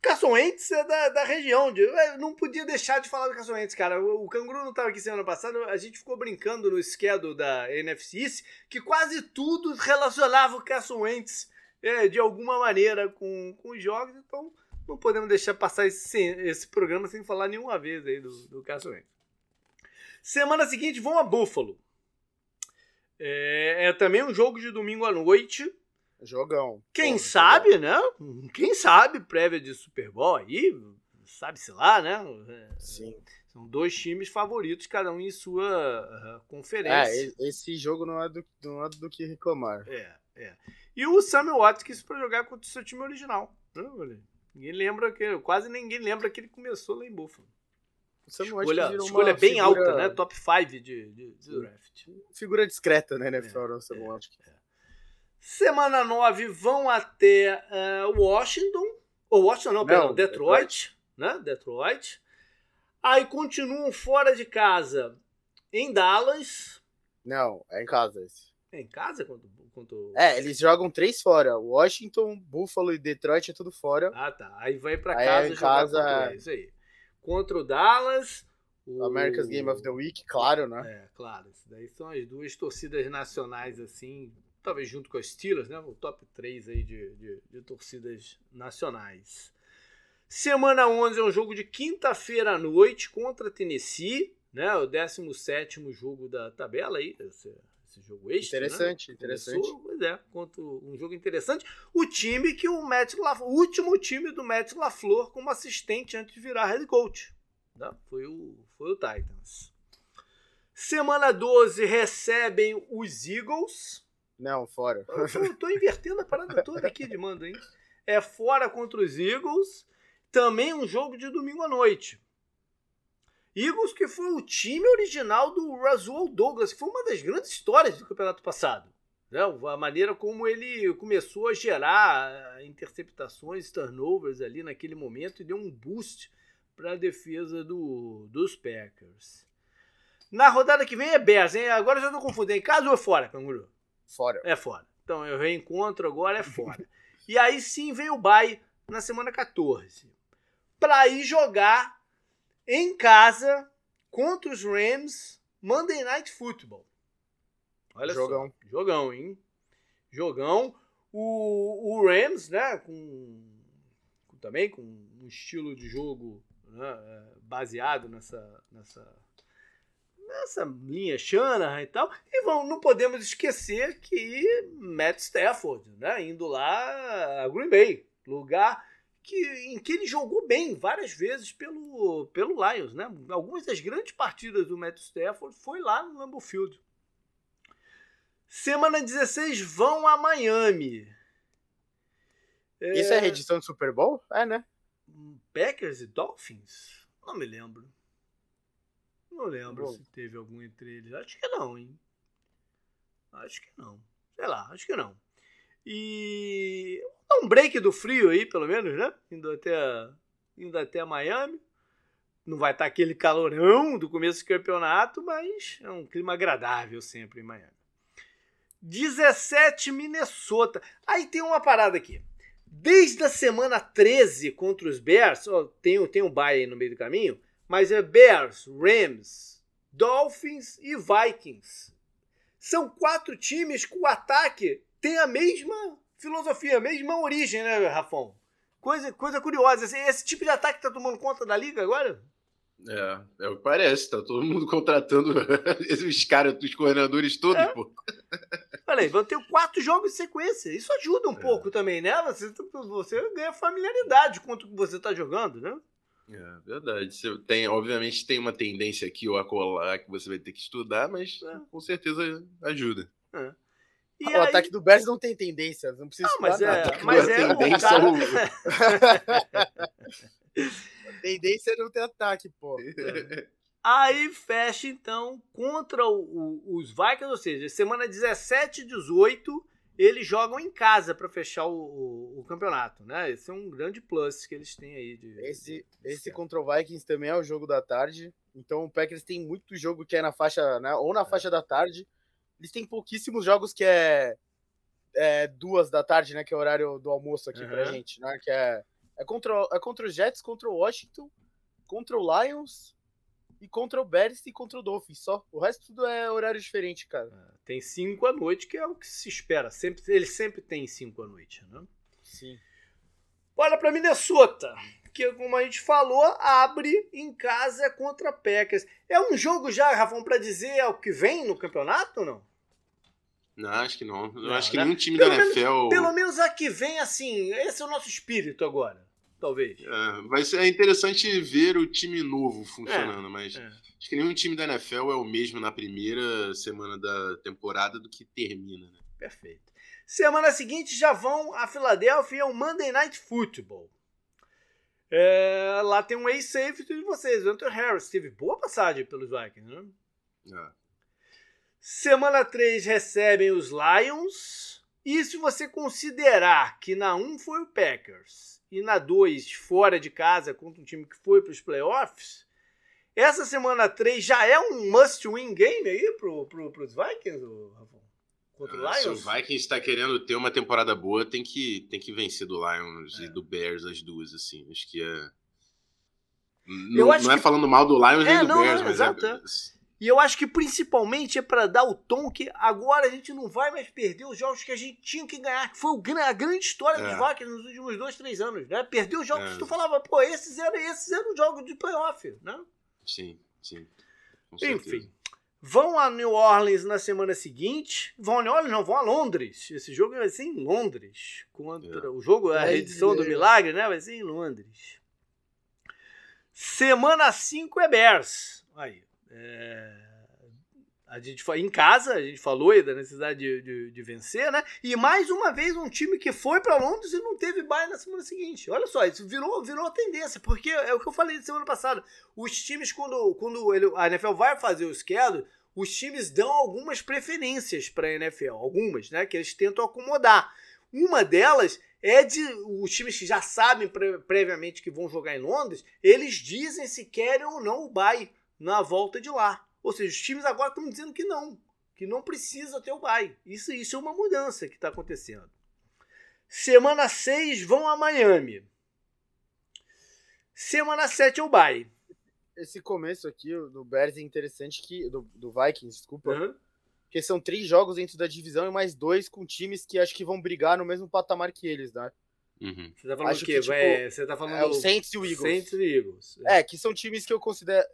Carson Wentz é da, da região. De, não podia deixar de falar do Carson Wentz, cara. O, o Canguru não estava aqui semana passada. A gente ficou brincando no schedule da NFC que quase tudo relacionava o Carson Wentz é, de alguma maneira com, com os jogos. Então não podemos deixar passar esse, esse programa sem falar nenhuma vez aí do, do Wentz. Semana seguinte vão a Buffalo. É, é, também um jogo de domingo à noite. Jogão. Quem Pô, sabe, jogão. né? Quem sabe prévia de Super Bowl aí, sabe-se lá, né? É, Sim. São dois times favoritos, cada um em sua uh, conferência. É, esse jogo não é do, não é do que reclamar. É, é. E o Samuel Watkins para jogar contra o seu time original. Né, Ninguém lembra que. Quase ninguém lembra que ele começou lá em Buffalo. Escolha, escolha bem figura... alta, né? Top 5 de, de, de, draft. Figura discreta, né, NFL, é, é, é. Semana 9 vão até uh, Washington. Ou Washington, não, não perdão, Detroit, Detroit, né? Detroit. Aí continuam fora de casa em Dallas. Não, é em casa esse. É em casa contra, contra... É, eles jogam três fora. Washington, Buffalo e Detroit é tudo fora. Ah, tá. Aí vai pra casa aí, em casa... Contra... É isso aí. Contra o Dallas... O... America's Game of the Week, claro, né? É, claro. Isso daí são as duas torcidas nacionais, assim, talvez junto com as Steelers, né? O top 3 aí de, de, de torcidas nacionais. Semana 11 é um jogo de quinta-feira à noite contra Tennessee, né? O 17 jogo da tabela aí, esse, esse jogo extra. Interessante, né? interessante. Começou, pois é, contra um jogo interessante. O time que o Matt LaFleur, o último time do Matt LaFleur como assistente antes de virar head coach. Né? Foi, o, foi o Titans. Semana 12 recebem os Eagles. Não, fora. Eu tô, tô invertendo a parada toda aqui de mando, hein? É fora contra os Eagles. Também um jogo de domingo à noite. Eagles que foi o time original do Rasuel Douglas, que foi uma das grandes histórias do campeonato passado. Né? A maneira como ele começou a gerar eh, interceptações, turnovers ali naquele momento e deu um boost para a defesa do, dos Packers. Na rodada que vem é Bears, hein? Agora eu já não confundo. É em casa ou é fora, Canguru? Fora. É fora. Então eu reencontro agora é fora. e aí sim vem o bye na semana 14. Para ir jogar em casa contra os Rams Monday Night Football. Olha Jogão. só. Jogão, hein? Jogão. O, o Rams, né, com, com, também com um estilo de jogo né, é, baseado nessa, nessa, nessa linha Shanahan e tal. E vão, não podemos esquecer que Matt Stafford, né, indo lá a Green Bay, lugar que, em que ele jogou bem várias vezes pelo, pelo Lions. Né? Algumas das grandes partidas do Matt Stafford foi lá no Lambeau Field. Semana 16 vão a Miami. É... Isso é reedição do Super Bowl? É, né? Packers e Dolphins? Não me lembro. Não lembro Bom. se teve algum entre eles. Acho que não, hein? Acho que não. Sei lá, acho que não. E um break do frio aí, pelo menos, né? Indo até, indo até Miami. Não vai estar tá aquele calorão do começo do campeonato, mas é um clima agradável sempre em Miami. 17 Minnesota. Aí tem uma parada aqui. Desde a semana 13 contra os Bears, ó, tem, tem um bye no meio do caminho, mas é Bears, Rams, Dolphins e Vikings. São quatro times que o ataque tem a mesma filosofia, mesma origem, né, Rafão? Coisa, coisa curiosa. Esse, esse tipo de ataque tá tomando conta da liga agora? É, é o que parece, tá todo mundo contratando os caras, os coordenadores todos, é. pô. Aí, vão ter quatro jogos em sequência. Isso ajuda um é. pouco também, né? Você, você ganha familiaridade com o que você tá jogando, né? É verdade. Você tem, obviamente tem uma tendência aqui ou acolá que você vai ter que estudar, mas é. com certeza ajuda. É. E o aí... ataque do Bears não tem tendência, não precisa não, mas nada. é, mas é tendência cara... tendência é não ter ataque, pô. Aí fecha então contra o, o, os Vikings, ou seja, semana 17 e 18 eles jogam em casa para fechar o, o, campeonato, né? Esse é um grande plus que eles têm aí. De, esse de... esse contra o Vikings também é o jogo da tarde. Então o Packers tem muito jogo que é na faixa, né? Ou na é. faixa da tarde eles têm pouquíssimos jogos que é, é, duas da tarde, né? Que é o horário do almoço aqui uhum. pra gente, né? Que é, é, contra, é contra os Jets, contra o Washington, contra o Lions e contra o Bears e contra o Dolphins só. O resto tudo é horário diferente, cara. É, tem cinco à noite, que é o que se espera. Sempre, ele sempre tem cinco à noite, né? Sim. Olha para Minnesota que, como a gente falou, abre em casa contra Packers. É um jogo já, Rafão, para dizer o que vem no campeonato ou não? Não, acho que não. Eu não, acho que né? nenhum time pelo da menos, NFL. Pelo menos a que vem, assim, esse é o nosso espírito agora. Talvez. É, vai ser, é interessante ver o time novo funcionando, é, mas é. acho que nenhum time da NFL é o mesmo na primeira semana da temporada do que termina, né? Perfeito. Semana seguinte já vão a Filadélfia o Monday Night Football. É, lá tem um ex-safety de vocês, o Hunter Harris. Teve boa passagem pelos Vikings, né? É. Semana 3 recebem os Lions. E se você considerar que na 1 foi o Packers e na 2 fora de casa contra um time que foi para os playoffs, essa semana 3 já é um must-win game aí pro, pro, pros Vikings, Rafa? Contra o ah, Lions? Se o Vikings está querendo ter uma temporada boa, tem que, tem que vencer do Lions é. e do Bears as duas, assim. Acho que é. Não, não é que... falando mal do Lions é, nem do não, Bears, não, mas é exato. é. E eu acho que principalmente é para dar o tom que agora a gente não vai mais perder os jogos que a gente tinha que ganhar, que foi a grande história é. dos Vikings nos últimos dois, três anos, né? Perder os jogos é. que tu falava, pô, esses eram, esses eram jogos de playoff, né? Sim, sim. Enfim. Vão a New Orleans na semana seguinte. Vão a New Orleans, não, vão a Londres. Esse jogo vai ser em Londres. Contra, é. O jogo, a edição do Milagre, né? Vai ser em Londres. Semana 5 é Bears. Aí. É, a gente foi em casa, a gente falou da necessidade de, de, de, vencer, né? E mais uma vez um time que foi para Londres e não teve baile na semana seguinte. Olha só, isso virou, virou tendência, porque é o que eu falei semana passada. Os times, quando, quando ele, a NFL vai fazer o schedule, os times dão algumas preferências para a NFL, algumas, né? Que eles tentam acomodar. Uma delas é de os times que já sabem pre previamente que vão jogar em Londres, eles dizem se querem ou não o bye na volta de lá. Ou seja, os times agora estão dizendo que não, que não precisa ter o bye. Isso, isso é uma mudança que está acontecendo. Semana 6 vão a Miami. Semana 7 é o bye. Esse começo aqui do Bears é interessante que do, do Vikings, desculpa. Uhum. Porque são três jogos dentro da divisão e mais dois com times que acho que vão brigar no mesmo patamar que eles, né? Uhum. Você tá falando Acho o quê? Que, tipo, é, você tá falando é, o Saints e o Eagles. Saints e Eagles. É, que são times que eu considero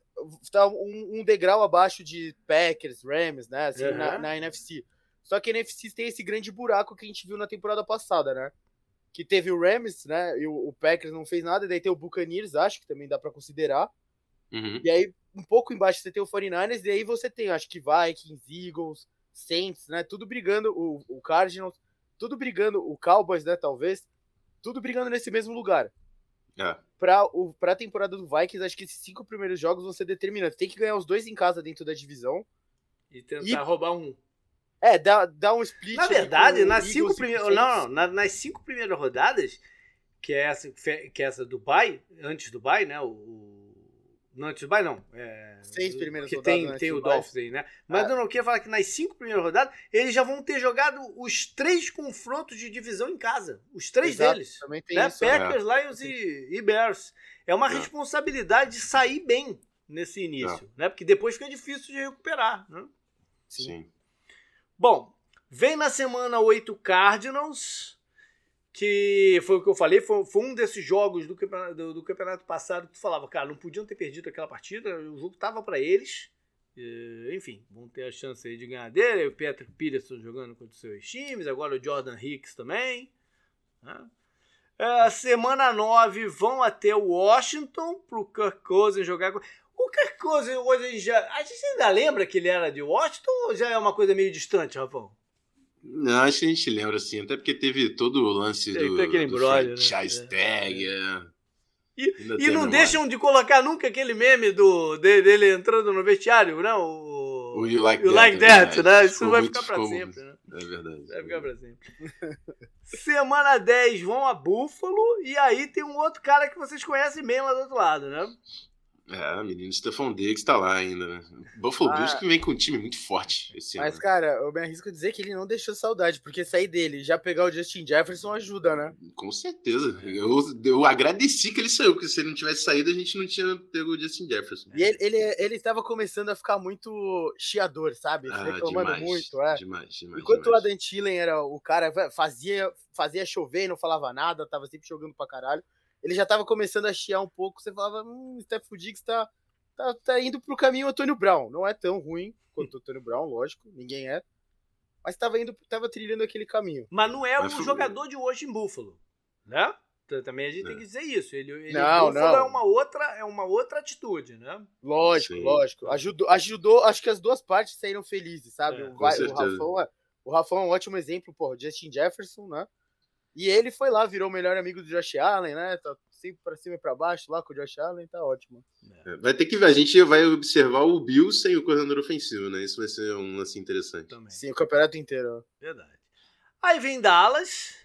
tá um, um degrau abaixo de Packers, Rams, né? Assim, uhum. na, na, NFC. Só que a NFC tem esse grande buraco que a gente viu na temporada passada, né? Que teve o Rams, né? E o, o Packers não fez nada, e daí tem o Buccaneers, acho que também dá para considerar. Uhum. E aí, um pouco embaixo você tem o 49ers, e aí você tem, acho que Vikings, Eagles, Saints, né? Tudo brigando, o, o Cardinals, tudo brigando, o Cowboys, né? Talvez tudo brigando nesse mesmo lugar. É. Pra, o, pra temporada do Vikings, acho que esses cinco primeiros jogos vão ser determinantes. Tem que ganhar os dois em casa dentro da divisão. E tentar e... roubar um. É, dá, dá um split. Na verdade, nas cinco, primeiras, não, não, nas cinco primeiras rodadas, que é essa, que é essa do Dubai, antes do Dubai, né? O, não, Dubai não. É, Seis primeiras rodadas. Tem, tem o Dolphins aí, né? Mas ah. eu não queria falar que nas cinco primeiras rodadas, eles já vão ter jogado os três confrontos de divisão em casa. Os três Exato, deles. Também tem né? isso. Packers, é. Lions e, e, Bears. É uma é. responsabilidade de sair bem nesse início, é. né? Porque depois fica difícil de recuperar, né? Sim. Sim. Bom, vem na semana 8 Cardinals que foi o que eu falei, foi, foi um desses jogos do campeonato, do, do campeonato, passado que tu falava, cara, não podiam ter perdido aquela partida, o jogo tava para eles. E, enfim, vão ter a chance aí de ganhar dele. O Patrick Peterson jogando contra os seus times, agora o Jordan Hicks também. Né? É, semana 9 vão até Washington pro Kirk Cousins jogar. O Kirk Cousins hoje já. A gente ainda lembra que ele era de Washington ou já é uma coisa meio distante, Rafão? Não, acho que a gente lembra, assim, até porque teve todo o lance do, do embrolho, franchise né? tag. É. é. E, e não deixam de colocar nunca aquele meme do, dele entrando no vestiário, não? O, o You Like you That, like that né? Isso vai ficar pra sempre, né? É verdade. Vai ficar pra sempre. Semana 10 vão a Buffalo e aí tem um outro cara que vocês conhecem bem lá do outro lado, né? É, menino Stefan Diggs tá lá ainda, né? Buffalo ah, Bills que vem com um time muito forte esse mas, ano. cara, eu me arrisco a dizer que ele não deixou saudade, porque sair dele já pegar o Justin Jefferson ajuda, né? Com certeza. Eu, eu agradeci que ele saiu, porque se ele não tivesse saído, a gente não tinha pego o Justin Jefferson. E ele, ele, ele estava começando a ficar muito chiador, sabe? Ah, Reclamando demais, muito, é. Demais, demais. Enquanto demais. o Adam Thielen era o cara, fazia, fazia chover e não falava nada, tava sempre jogando pra caralho. Ele já tava começando a chiar um pouco, você falava, hum, o Steph Diggs tá tá, tá indo pro caminho Antônio Brown. Não é tão ruim quanto o Antônio Brown, lógico, ninguém é. Mas tava indo, tava trilhando aquele caminho. Mas não é o jogador de hoje em Buffalo, né? Também a gente tem é. que dizer isso. Ele, ele não, não. é uma outra, é uma outra atitude, né? Lógico, Sim. lógico. Ajudou, ajudou, acho que as duas partes saíram felizes, sabe? É, o, o, Rafão é, o Rafão é um ótimo exemplo, pô, Justin Jefferson, né? E ele foi lá, virou o melhor amigo do Josh Allen, né? Tá sempre para cima e para baixo lá com o Josh Allen, tá ótimo. É, vai ter que ver, a gente vai observar o Bill sem o coordenador ofensivo, né? Isso vai ser um lance interessante. Também. Sim, o campeonato inteiro. Verdade. Aí vem Dallas.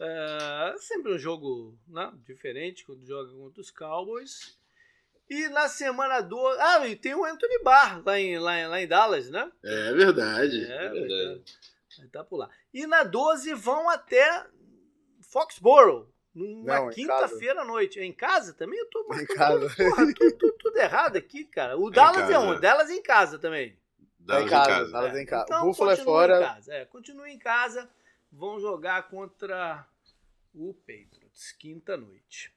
É, sempre um jogo né, diferente quando joga contra os Cowboys. E na semana 12. Ah, e tem o Anthony Barr lá em, lá, lá em Dallas, né? É verdade. É, é verdade. Estar tá por lá. E na 12 vão até Foxborough. Numa quinta-feira à noite. É em casa também? Eu tô em casa. Porra, tudo, tudo, tudo, errado aqui, cara. O é Dallas é um, Dallas em casa também. Dallas em casa. Dallas em casa. Então, o Buffalo é fora. Em casa. É, continua em casa. Vão jogar contra o Patriots, quinta noite.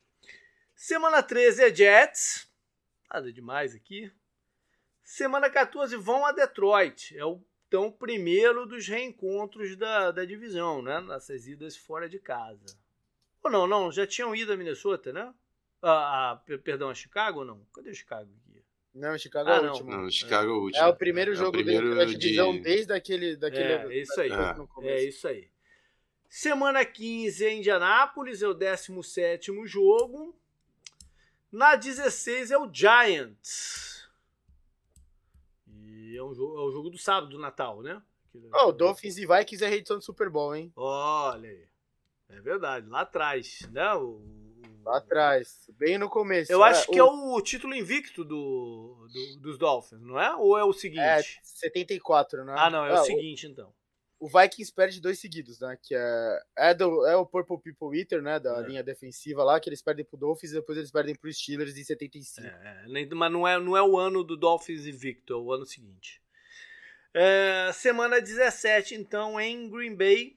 Semana 13 é Jets. Nada demais aqui. Semana 14 vão a Detroit. É o tão primeiro dos reencontros da, da divisão, né? Nessas idas fora de casa. Ou não, não, já tinham ido a Minnesota, né? Ah, a, perdão, a Chicago ou não? Cadê o Chicago aqui? Não, Chicago ah, é o último. Não, Chicago é o último. É o primeiro é, jogo é o primeiro da divisão de... desde aquele. Daquele, é, isso aí. É. é isso aí. Semana 15 é Indianápolis, é o 17 jogo. Na 16 é o Giants. E é, um jogo, é o jogo do sábado, do Natal, né? Oh, o Dolphins e Vikings é reedição do Super Bowl, hein? Olha aí. É verdade, lá atrás, né? O, lá atrás, bem no começo. Eu é, acho que é o... é o título invicto do, do, dos Dolphins, não é? Ou é o seguinte? É, 74, né? Ah, não, é ah, o seguinte, então. O Vikings perde dois seguidos, né? Que é, é, do, é o Purple People Eater, né? Da é. linha defensiva lá, que eles perdem pro Dolphins e depois eles perdem pro Steelers em 75. É, é mas não é, não é o ano do Dolphins invicto, é o ano seguinte. É, semana 17, então, em Green Bay,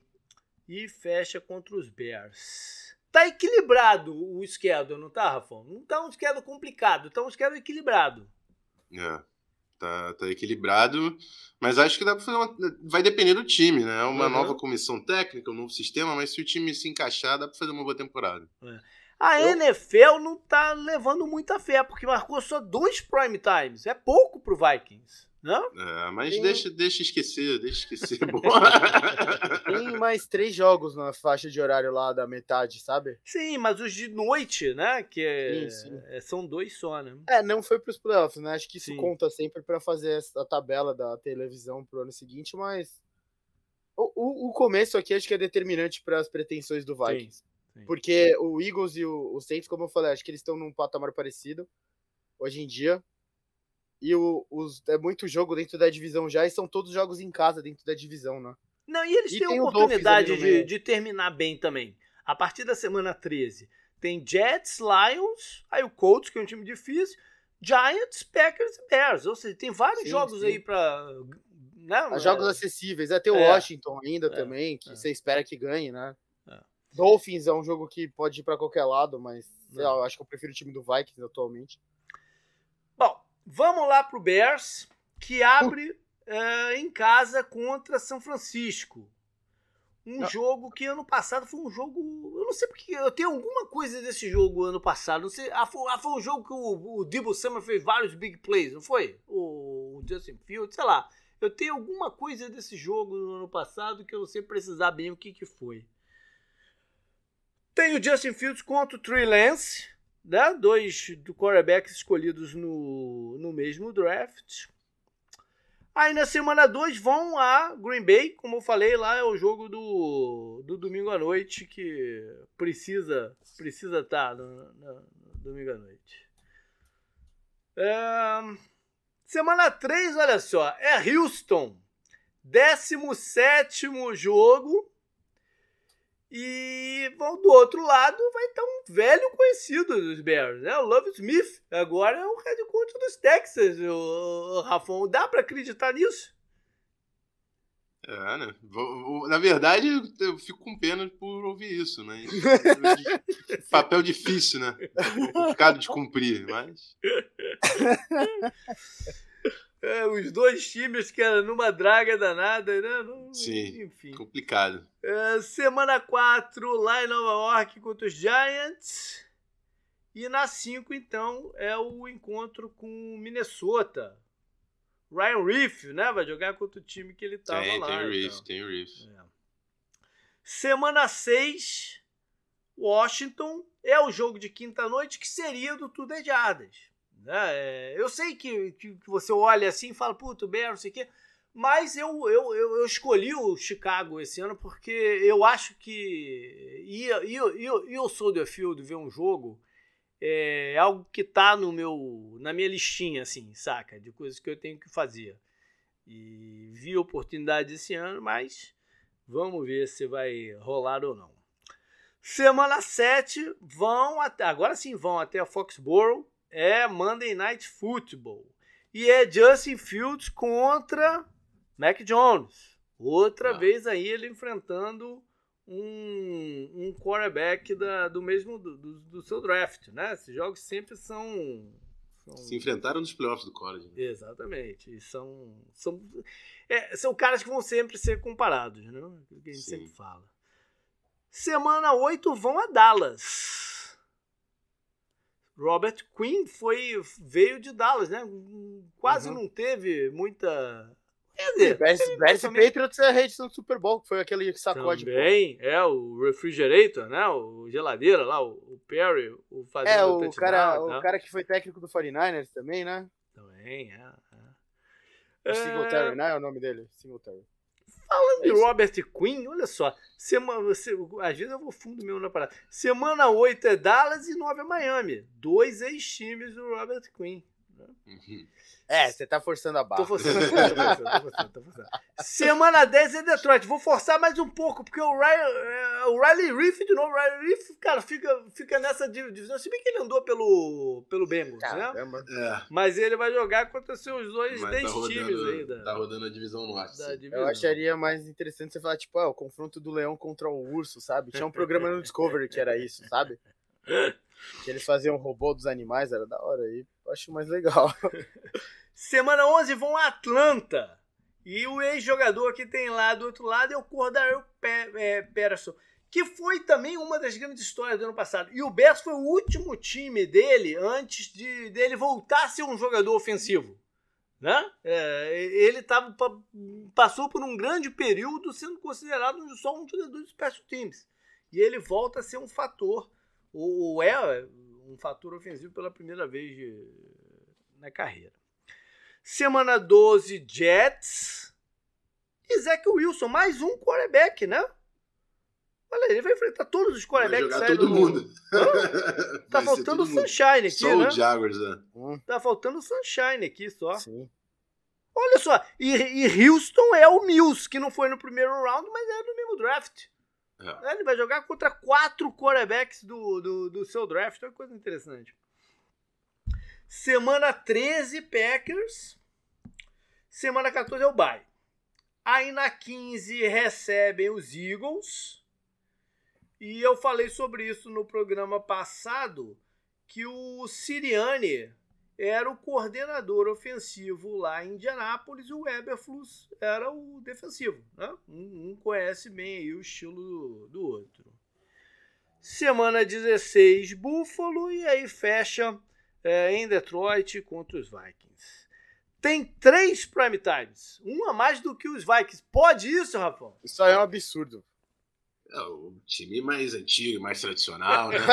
e fecha contra os Bears. Tá equilibrado o schedule, não tá, Rafão? Não tá um schedule complicado, tá um schedule equilibrado. É, tá, tá equilibrado, mas acho que dá pra fazer uma... Vai depender do time, né? Uma uhum. nova comissão técnica, um novo sistema, mas se o time se encaixar, dá pra fazer uma boa temporada. É. A Eu... NFL não tá levando muita fé, porque marcou só dois prime times. É pouco pro Vikings. Não? É, mas deixa, deixa esquecer, deixa esquecer. Tem mais três jogos na faixa de horário lá da metade, sabe? Sim, mas os de noite, né? Que é, sim, sim. É, são dois só, né? É, não foi pros playoffs, né? Acho que isso sim. conta sempre para fazer a tabela da televisão pro ano seguinte, mas o, o, o começo aqui acho que é determinante para as pretensões do Vikings. Porque o Eagles e o, o Saints, como eu falei, acho que eles estão num patamar parecido hoje em dia. E o, os, é muito jogo dentro da divisão já, e são todos jogos em casa dentro da divisão, né? Não, e eles e têm a oportunidade de, de terminar bem também. A partir da semana 13, tem Jets, Lions, aí o Colts, que é um time difícil, Giants, Packers e Bears. Ou seja, tem vários sim, jogos sim. aí para né? Jogos é. acessíveis. É, tem o é. Washington ainda é. também, que é. você espera que ganhe, né? É. Dolphins é um jogo que pode ir para qualquer lado, mas lá, eu acho que eu prefiro o time do Vikings atualmente. Bom, Vamos lá para o Bears, que abre uh, em casa contra São Francisco. Um não. jogo que ano passado foi um jogo. Eu não sei porque. Eu tenho alguma coisa desse jogo ano passado. Não sei. Ah, foi, ah, foi um jogo que o, o Debo Summer fez vários big plays, não foi? O, o Justin Fields, sei lá. Eu tenho alguma coisa desse jogo no ano passado que eu não sei precisar bem o que, que foi. Tem o Justin Fields contra o Trey Lance né? dois do quarterbacks escolhidos no, no mesmo draft. Aí na semana 2 vão a Green Bay, como eu falei lá, é o jogo do, do domingo à noite que precisa precisa estar tá no, no, no domingo à noite. É, semana 3, olha só, é Houston, 17 jogo e bom, do outro lado vai estar um velho conhecido dos Bears, né? O Love Smith. Agora é o head coach dos Texas, o, Rafão. Dá para acreditar nisso? É, né? Na verdade, eu fico com pena por ouvir isso, né? Papel difícil, né? Complicado de cumprir, mas. É, os dois times que eram numa draga danada, né? Não, Sim, enfim. complicado. É, semana 4, lá em Nova York contra os Giants. E na 5, então, é o encontro com Minnesota. Ryan Reef, né? Vai jogar contra o time que ele tava tem, lá. Tem o Reef, então. tem o Reef. É. Semana 6, Washington. É o jogo de quinta-noite que seria do Tudo é Jardas. Né? É, eu sei que, que, você olha assim e fala, puto, Bear, não sei o quê. Mas eu, eu, eu, escolhi o Chicago esse ano porque eu acho que ir, ir, ir, ao Soldier Field ver um jogo é algo que tá no meu, na minha listinha, assim, saca? De coisas que eu tenho que fazer. E vi a oportunidade esse ano, mas Vamos ver se vai rolar ou não. Semana 7 vão até. Agora sim vão até a Foxborough. É Monday Night Football. E é Justin Fields contra Mac Jones. Outra ah. vez aí ele enfrentando um, um quarterback da, do mesmo do, do, do, seu draft, né? Esses jogos sempre são, são... se enfrentaram nos playoffs do college. Né? Exatamente. E são são é, são caras que vão sempre ser comparados, né? Aquilo que a gente Sim. sempre fala. Semana 8 vão a Dallas. Robert Quinn foi veio de Dallas, né? Quase uhum. não teve muita Quer dizer, Bears, e Patriots é a rede do Super Bowl, que foi aquele sacode. Também, pô. é, o Refrigerator, né? O geladeira lá, o, o Perry, o fazendo É, o, cara, o cara que foi técnico do 49ers também, né? Também, é. é. O Singletary, é... né? É o nome dele, Singletary. Falando de Robert Quinn, olha só. Semana, você, às vezes eu vou fundo mesmo na parada. Semana 8 é Dallas e 9 é Miami. Dois ex-times do Robert Quinn. É, você tá forçando a barra. Tô forçando, tô forçando, tô forçando, tô forçando. Semana 10 é Detroit. Vou forçar mais um pouco, porque o Riley, é, o Riley Reef, de novo, o Riley Reef, cara, fica, fica nessa divisão. Se bem que ele andou pelo, pelo Bengals, né? É. Mas ele vai jogar contra seus dois 10 tá times ainda. Tá rodando a divisão norte. Eu acharia mais interessante você falar, tipo, ah, o confronto do leão contra o urso, sabe? Tinha um programa no Discovery que era isso, sabe? Que eles faziam robô dos animais, era da hora aí. Acho mais legal. Semana 11 vão a Atlanta. E o ex-jogador que tem lá do outro lado é o Cordarel é, Peterson, que foi também uma das grandes histórias do ano passado. E o Bears foi o último time dele antes de dele voltar a ser um jogador ofensivo. Né? É, ele tava, passou por um grande período sendo considerado só um jogador de special teams. E ele volta a ser um fator ou é um fator ofensivo pela primeira vez de, na carreira. Semana 12, Jets. E Zach Wilson, mais um quarterback, né? Olha, ele vai enfrentar todos os quarterbacks. Vai jogar todo mundo. tá faltando o Sunshine aqui, só né? o Jaguars, né? Tá faltando o Sunshine aqui só. Sim. Olha só, e, e Houston é o Mills, que não foi no primeiro round, mas é no mesmo draft. É. Ele vai jogar contra quatro quarterbacks do, do, do seu draft. É uma coisa interessante. Semana 13, Packers. Semana 14 é o bye. Aí na 15 recebem os Eagles. E eu falei sobre isso no programa passado, que o Siriane era o coordenador ofensivo lá em Indianápolis e o Eberflus era o defensivo. Né? Um, conhece bem o estilo do, do, outro. Semana 16, Buffalo e aí fecha é, em Detroit contra os Vikings. Tem três prime times, um a mais do que os Vikings. Pode isso, Rafão? Isso aí é um absurdo. É o time mais antigo, mais tradicional, né?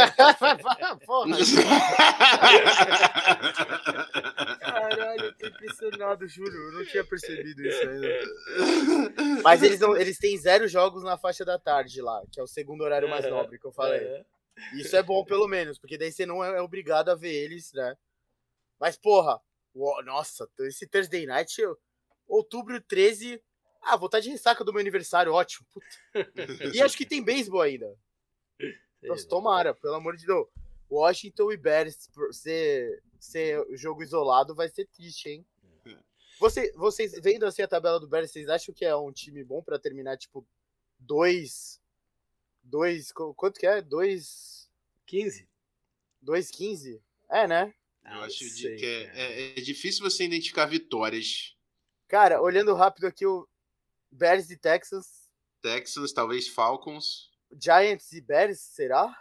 Caralho, eu tô impressionado, juro. Eu não tinha percebido isso ainda. Mas eles, não, eles têm zero jogos na faixa da tarde lá, que é o segundo horário mais nobre que eu falei. Isso é bom, pelo menos, porque daí você não é obrigado a ver eles, né? Mas, porra, nossa, esse Thursday Night, outubro 13, ah, vou estar de ressaca do meu aniversário, ótimo. e acho que tem beisebol ainda. Nossa, tomara, pelo amor de Deus. Washington e Bears ser, ser jogo isolado vai ser triste, hein? Você, vocês vendo assim a tabela do Bears, vocês acham que é um time bom para terminar tipo dois dois quanto que é? Dois 15. Dois 15? É, né? Eu acho sei, que é, é, é, difícil você identificar vitórias. Cara, olhando rápido aqui o Bears e Texans. Texans, talvez Falcons. Giants e Bears, será?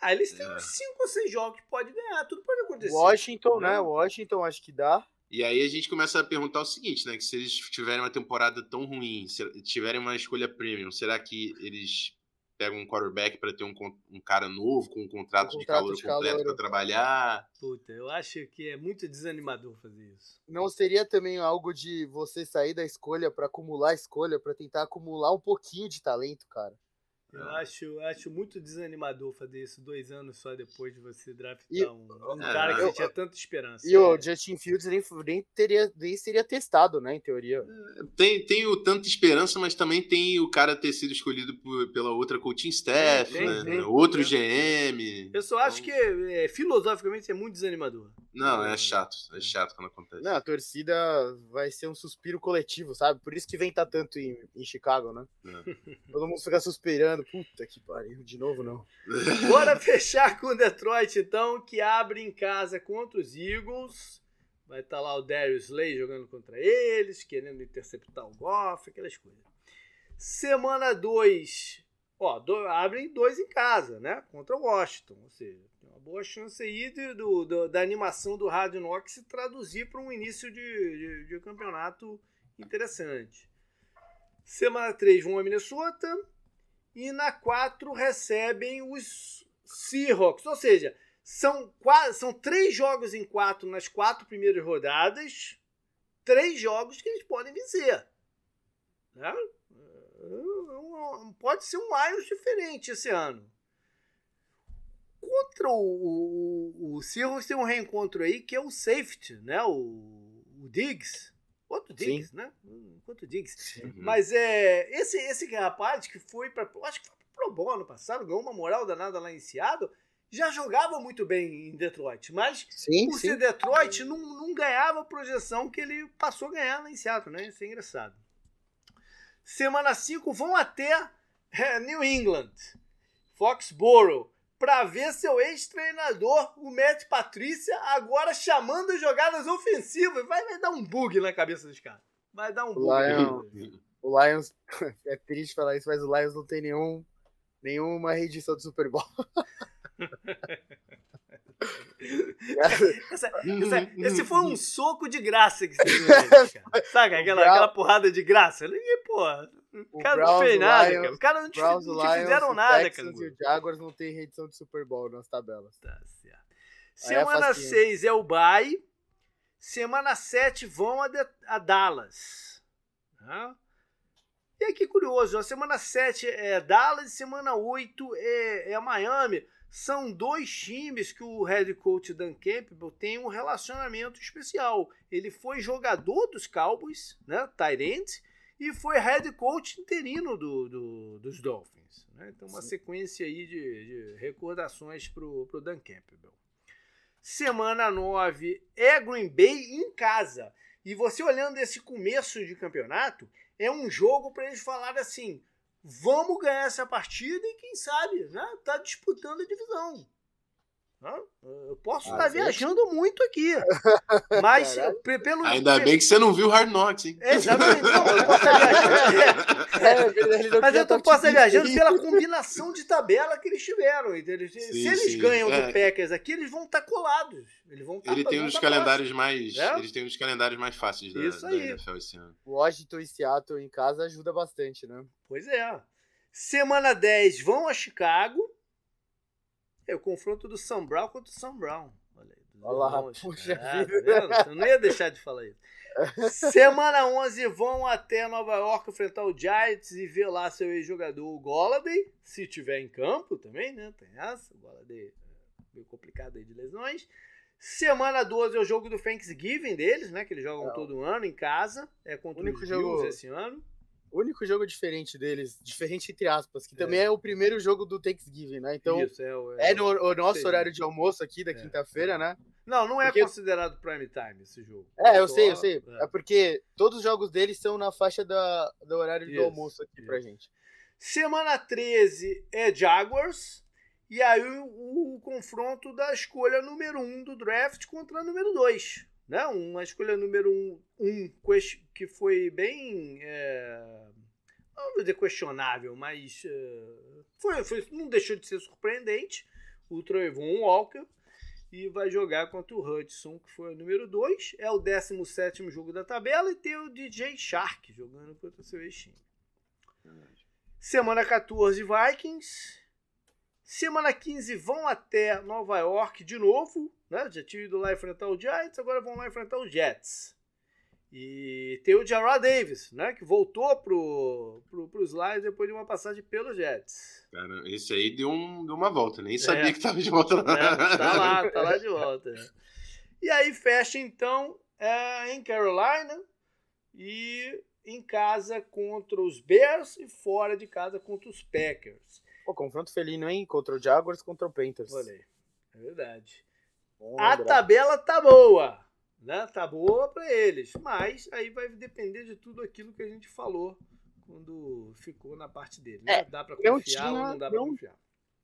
Ah, eles têm é. uns 5 ou 6 jogos que pode ganhar, tudo pode acontecer. Washington, né? Washington acho que dá. E aí a gente começa a perguntar o seguinte, né? Que se eles tiverem uma temporada tão ruim, se tiverem uma escolha premium, será que eles pega um quarterback para ter um, um cara novo com um contrato, um contrato de calor completo para trabalhar. Puta, eu acho que é muito desanimador fazer isso. Não seria também algo de você sair da escolha para acumular escolha, para tentar acumular um pouquinho de talento, cara? Eu é. acho, acho muito desanimador fazer isso dois anos só depois de você draftar e, um, um é, cara que eu, você tinha tanta esperança. E o Justin Fields nem, nem, teria, nem seria testado, né, em teoria. É, tem, tem o tanta esperança, mas também tem o cara ter sido escolhido por, pela outra coaching staff, tem, né? tem, outro GM. Eu só acho então... que é, filosoficamente é muito desanimador. Não, é chato. É chato quando acontece. Não, a torcida vai ser um suspiro coletivo, sabe? Por isso que vem tá tanto em, em Chicago, né? É. Todo mundo fica suspirando Puta que pariu, de novo não. Bora fechar com o Detroit, então, que abre em casa contra os Eagles. Vai estar tá lá o Darius Slay jogando contra eles, querendo interceptar o Goff, aquelas coisas. Semana 2, ó, do, abrem dois em casa, né? Contra o Washington. Ou seja, boa chance aí de, do, do, da animação do Rádio Nox se traduzir para um início de, de, de campeonato interessante. Semana 3 vão a Minnesota e na 4 recebem os Seahawks. Ou seja, são, são três jogos em quatro nas quatro primeiras rodadas, três jogos que eles podem vencer. Né? Pode ser um Lions diferente esse ano. Contra o, o, o Seahawks tem um reencontro aí que é o safety, né? o, o Diggs. Quanto Diggs, Sim. né? Quanto Diggs. Uhum. Mas é, esse, esse rapaz que foi para. Acho que foi pro Pro ano passado, ganhou uma moral danada lá em Seattle. Já jogava muito bem em Detroit, mas sim, por sim. ser Detroit, não, não ganhava a projeção que ele passou a ganhar lá em Seattle, né? Isso é engraçado. Semana 5 vão até é, New England, Foxborough para ver seu ex-treinador, o Matt Patrícia, agora chamando as jogadas ofensivas. Vai, vai dar um bug na cabeça dos caras. Vai dar um bug. Lion, o Lions, é triste falar isso, mas o Lions não tem nenhum, nenhuma reedição do Super Bowl. essa, essa, esse foi um soco de graça que você deu, cara. Sabe aquela, aquela porrada de graça? E, pô, o cara Browns, não fez nada, Lions, cara. Os caras não, te, Browns, não te Lions, fizeram nada, cara. e o Jaguars não tem reedição de Super Bowl nas tabelas. Tá certo. É Semana 6 é, é, o bye. Semana 7 vão a, de, a Dallas. Tá? E aqui curioso, a semana 7 é Dallas, semana 8 é, é a Miami. São dois times que o head coach Dan Campbell tem um relacionamento especial. Ele foi jogador dos Cowboys, né, Tyrant, e foi head coach interino do, do dos Dolphins. Né? Então, uma Sim. sequência aí de, de recordações para o Dan Campbell. Semana 9 é Green Bay em casa. E você olhando esse começo de campeonato, é um jogo para eles falarem assim: vamos ganhar essa partida e quem sabe, né? Tá disputando a divisão. Eu posso estar viajando muito aqui. Mas pelo. Ainda bem que você não viu Hard Knocks, hein? exatamente. Não, eu posso estar viajando. É, mas eu posso estar viajando pela combinação de tabela que eles tiveram. Entendeu? Sim, Se eles sim. ganham é. do Packers aqui, eles vão estar colados. Eles vão Ele tem uns calendários mais. É? Eles têm uns calendários mais fáceis da, Isso aí. da NFL esse ano. Washington e Seattle em casa ajuda bastante, né? Pois é. Semana 10 vão a Chicago. É o confronto do Sam Brown contra o Sam Brown. Olha, aí, Olha lá, puxa ah, vida. Tá Eu não ia deixar de falar isso. Semana 11 vão até Nova York enfrentar o Giants e ver lá seu ex-jogador o Golladay, se tiver em campo também, né? Tem essa, o Golladay é meio complicado aí de lesões. Semana 12 é o jogo do Thanksgiving deles, né? Que eles jogam Não. todo ano em casa. É contra o único jogo esse ano. O único jogo diferente deles, diferente entre aspas, que é. também é o primeiro jogo do Thanksgiving, né? Então, Isso, é, é, é no o nosso sei. horário de almoço aqui da é. quinta-feira, né? Não, não é porque... considerado prime time esse jogo. É, eu sei, eu sei. É. é. porque todos os jogos deles são na faixa da, do horário Isso, do almoço aqui Isso. pra gente. Semana 13 é Jaguars. E aí o, o confronto da escolha número 1 um do draft contra a número 2 né? Uma escolha número um, um que foi bem. É, não vou dizer questionável, mas é, foi, foi, não deixou de ser surpreendente. O Trayvon Walker. E vai jogar contra o Hudson, que foi o número 2. É o 17 jogo da tabela. E tem o DJ Shark jogando contra o seu ex-time. Semana 14, Vikings. Semana 15 vão até Nova York de novo, né? Já tinham ido lá enfrentar o Giants, agora vão lá enfrentar o Jets. E tem o Jarrah Davis, né? Que voltou pro, pro, pros Lions depois de uma passagem pelos Jets. Cara, esse aí deu, um, deu uma volta, nem sabia é. que tava de volta lá. É, tá lá, tá lá de volta. E aí fecha então é, em Carolina e em casa contra os Bears e fora de casa contra os Packers. Pô, confronto felino, hein? Contra o Jaguars contra o Panthers. Olha. É verdade. a tabela tá boa né? Tá boa para eles, mas aí vai depender de tudo aquilo que a gente falou quando ficou na parte dele. Né? É, dá para confiar tinha, ou não dá para confiar?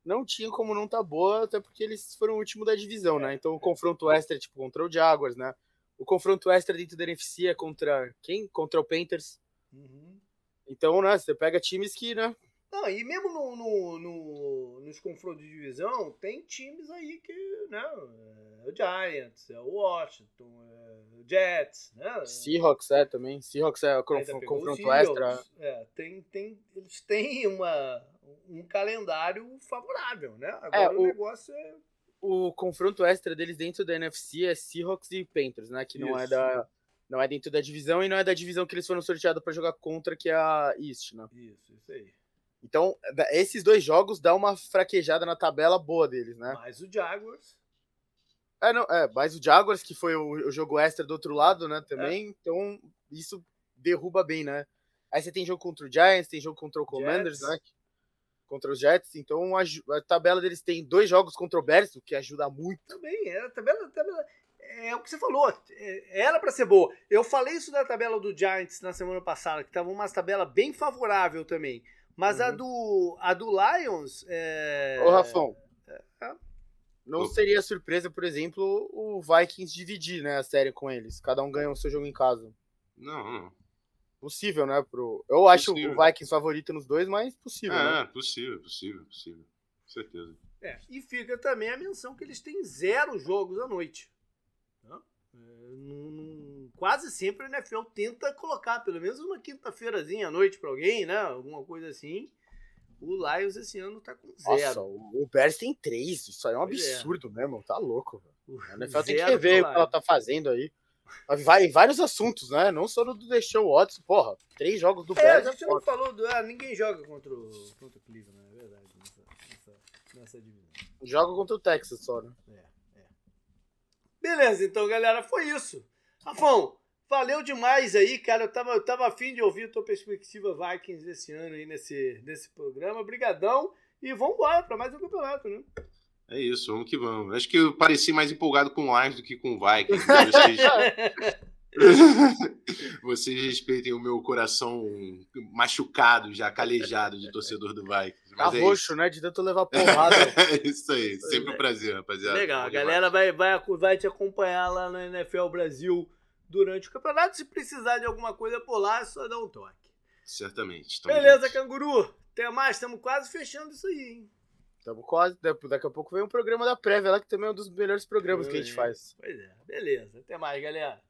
Não tinha como não tá boa, até porque eles foram o último da divisão, né? é, né? Então o confronto extra tipo contra o Jaguars, né? O confronto extra dentro da NFC é contra quem? Contra o Panthers. Uhum. Então, né, você pega times que, né, não, e mesmo no, no, no, nos confrontos de divisão, tem times aí que, né? É o Giants, é o Washington, é o Jets, né? Seahawks é também. Seahawks é o confronto extra. É, tem, tem, eles têm uma, um calendário favorável, né? Agora é, o, o negócio é. O confronto extra deles dentro da NFC é Seahawks e Panthers, né? Que não é da não é dentro da divisão e não é da divisão que eles foram sorteados para jogar contra, que é a East, né? Isso, isso aí. Então, esses dois jogos dão uma fraquejada na tabela boa deles, né? Mais o Jaguars. É, não, é, mais o Jaguars, que foi o, o jogo extra do outro lado, né, também. É. Então, isso derruba bem, né? Aí você tem jogo contra o Giants, tem jogo contra o Commanders, Jets. né? Contra os Jets. Então, a, a, tabela deles tem dois jogos contra o Bears, o que ajuda muito. Também, é, a tabela, a tabela é o que você falou, é, era para ser boa. Eu falei isso da tabela do Giants na semana passada, que tava uma tabela bem favorável também. Mas uhum. a, do, a do Lions. É... Ô, Rafão. É, é... Não seria surpresa, por exemplo, o Vikings dividir né, a série com eles. Cada um ganha o seu jogo em casa. Não, não. Possível, né? Pro... Eu acho possível. o Vikings favorito nos dois, mas possível. É, né? possível, possível, possível. Com certeza. É, e fica também a menção que eles têm zero jogos à noite. É, quase sempre a NFL tenta colocar pelo menos uma quinta-feirazinha à noite para alguém, né? Alguma coisa assim. O Lions esse ano tá com zero. Nossa, o Bears tem três. Isso aí é um pois é. absurdo é. mesmo. Tá louco. A NFL tem que rever o que ela tá fazendo aí. Vai vários assuntos, né? Não só no do Deixou Watson. Porra, três jogos do é, Bears. A gente é não falou do. Ah, ninguém joga contra o, contra o Cleveland, é verdade. Nessa, nessa, nessa divisão. Joga contra o Texas só, né? É. Beleza, então, galera, foi isso. Rafão, valeu demais aí, cara. Eu tava, eu tava afim de ouvir a tua perspectiva Vikings esse ano aí nesse, nesse programa. Brigadão. E vamos embora para mais um campeonato, né? É isso, vamos que vamos. Acho que eu pareci mais empolgado com o Lions do que com o Vikings. Vocês respeitem o meu coração machucado, já calejado de torcedor do Vikings. Tá é roxo, isso. né? De tanto levar porrada. é isso aí, sempre um prazer, rapaziada. Legal, a galera vai, vai, vai te acompanhar lá na NFL Brasil durante o campeonato. Se precisar de alguma coisa por lá, é só dar um toque. Certamente. Beleza, juntos. canguru. Até mais, estamos quase fechando isso aí, hein? Estamos quase. Daqui a pouco vem um programa da prévia lá, que também é um dos melhores programas que a gente faz. Pois é, beleza. Até mais, galera.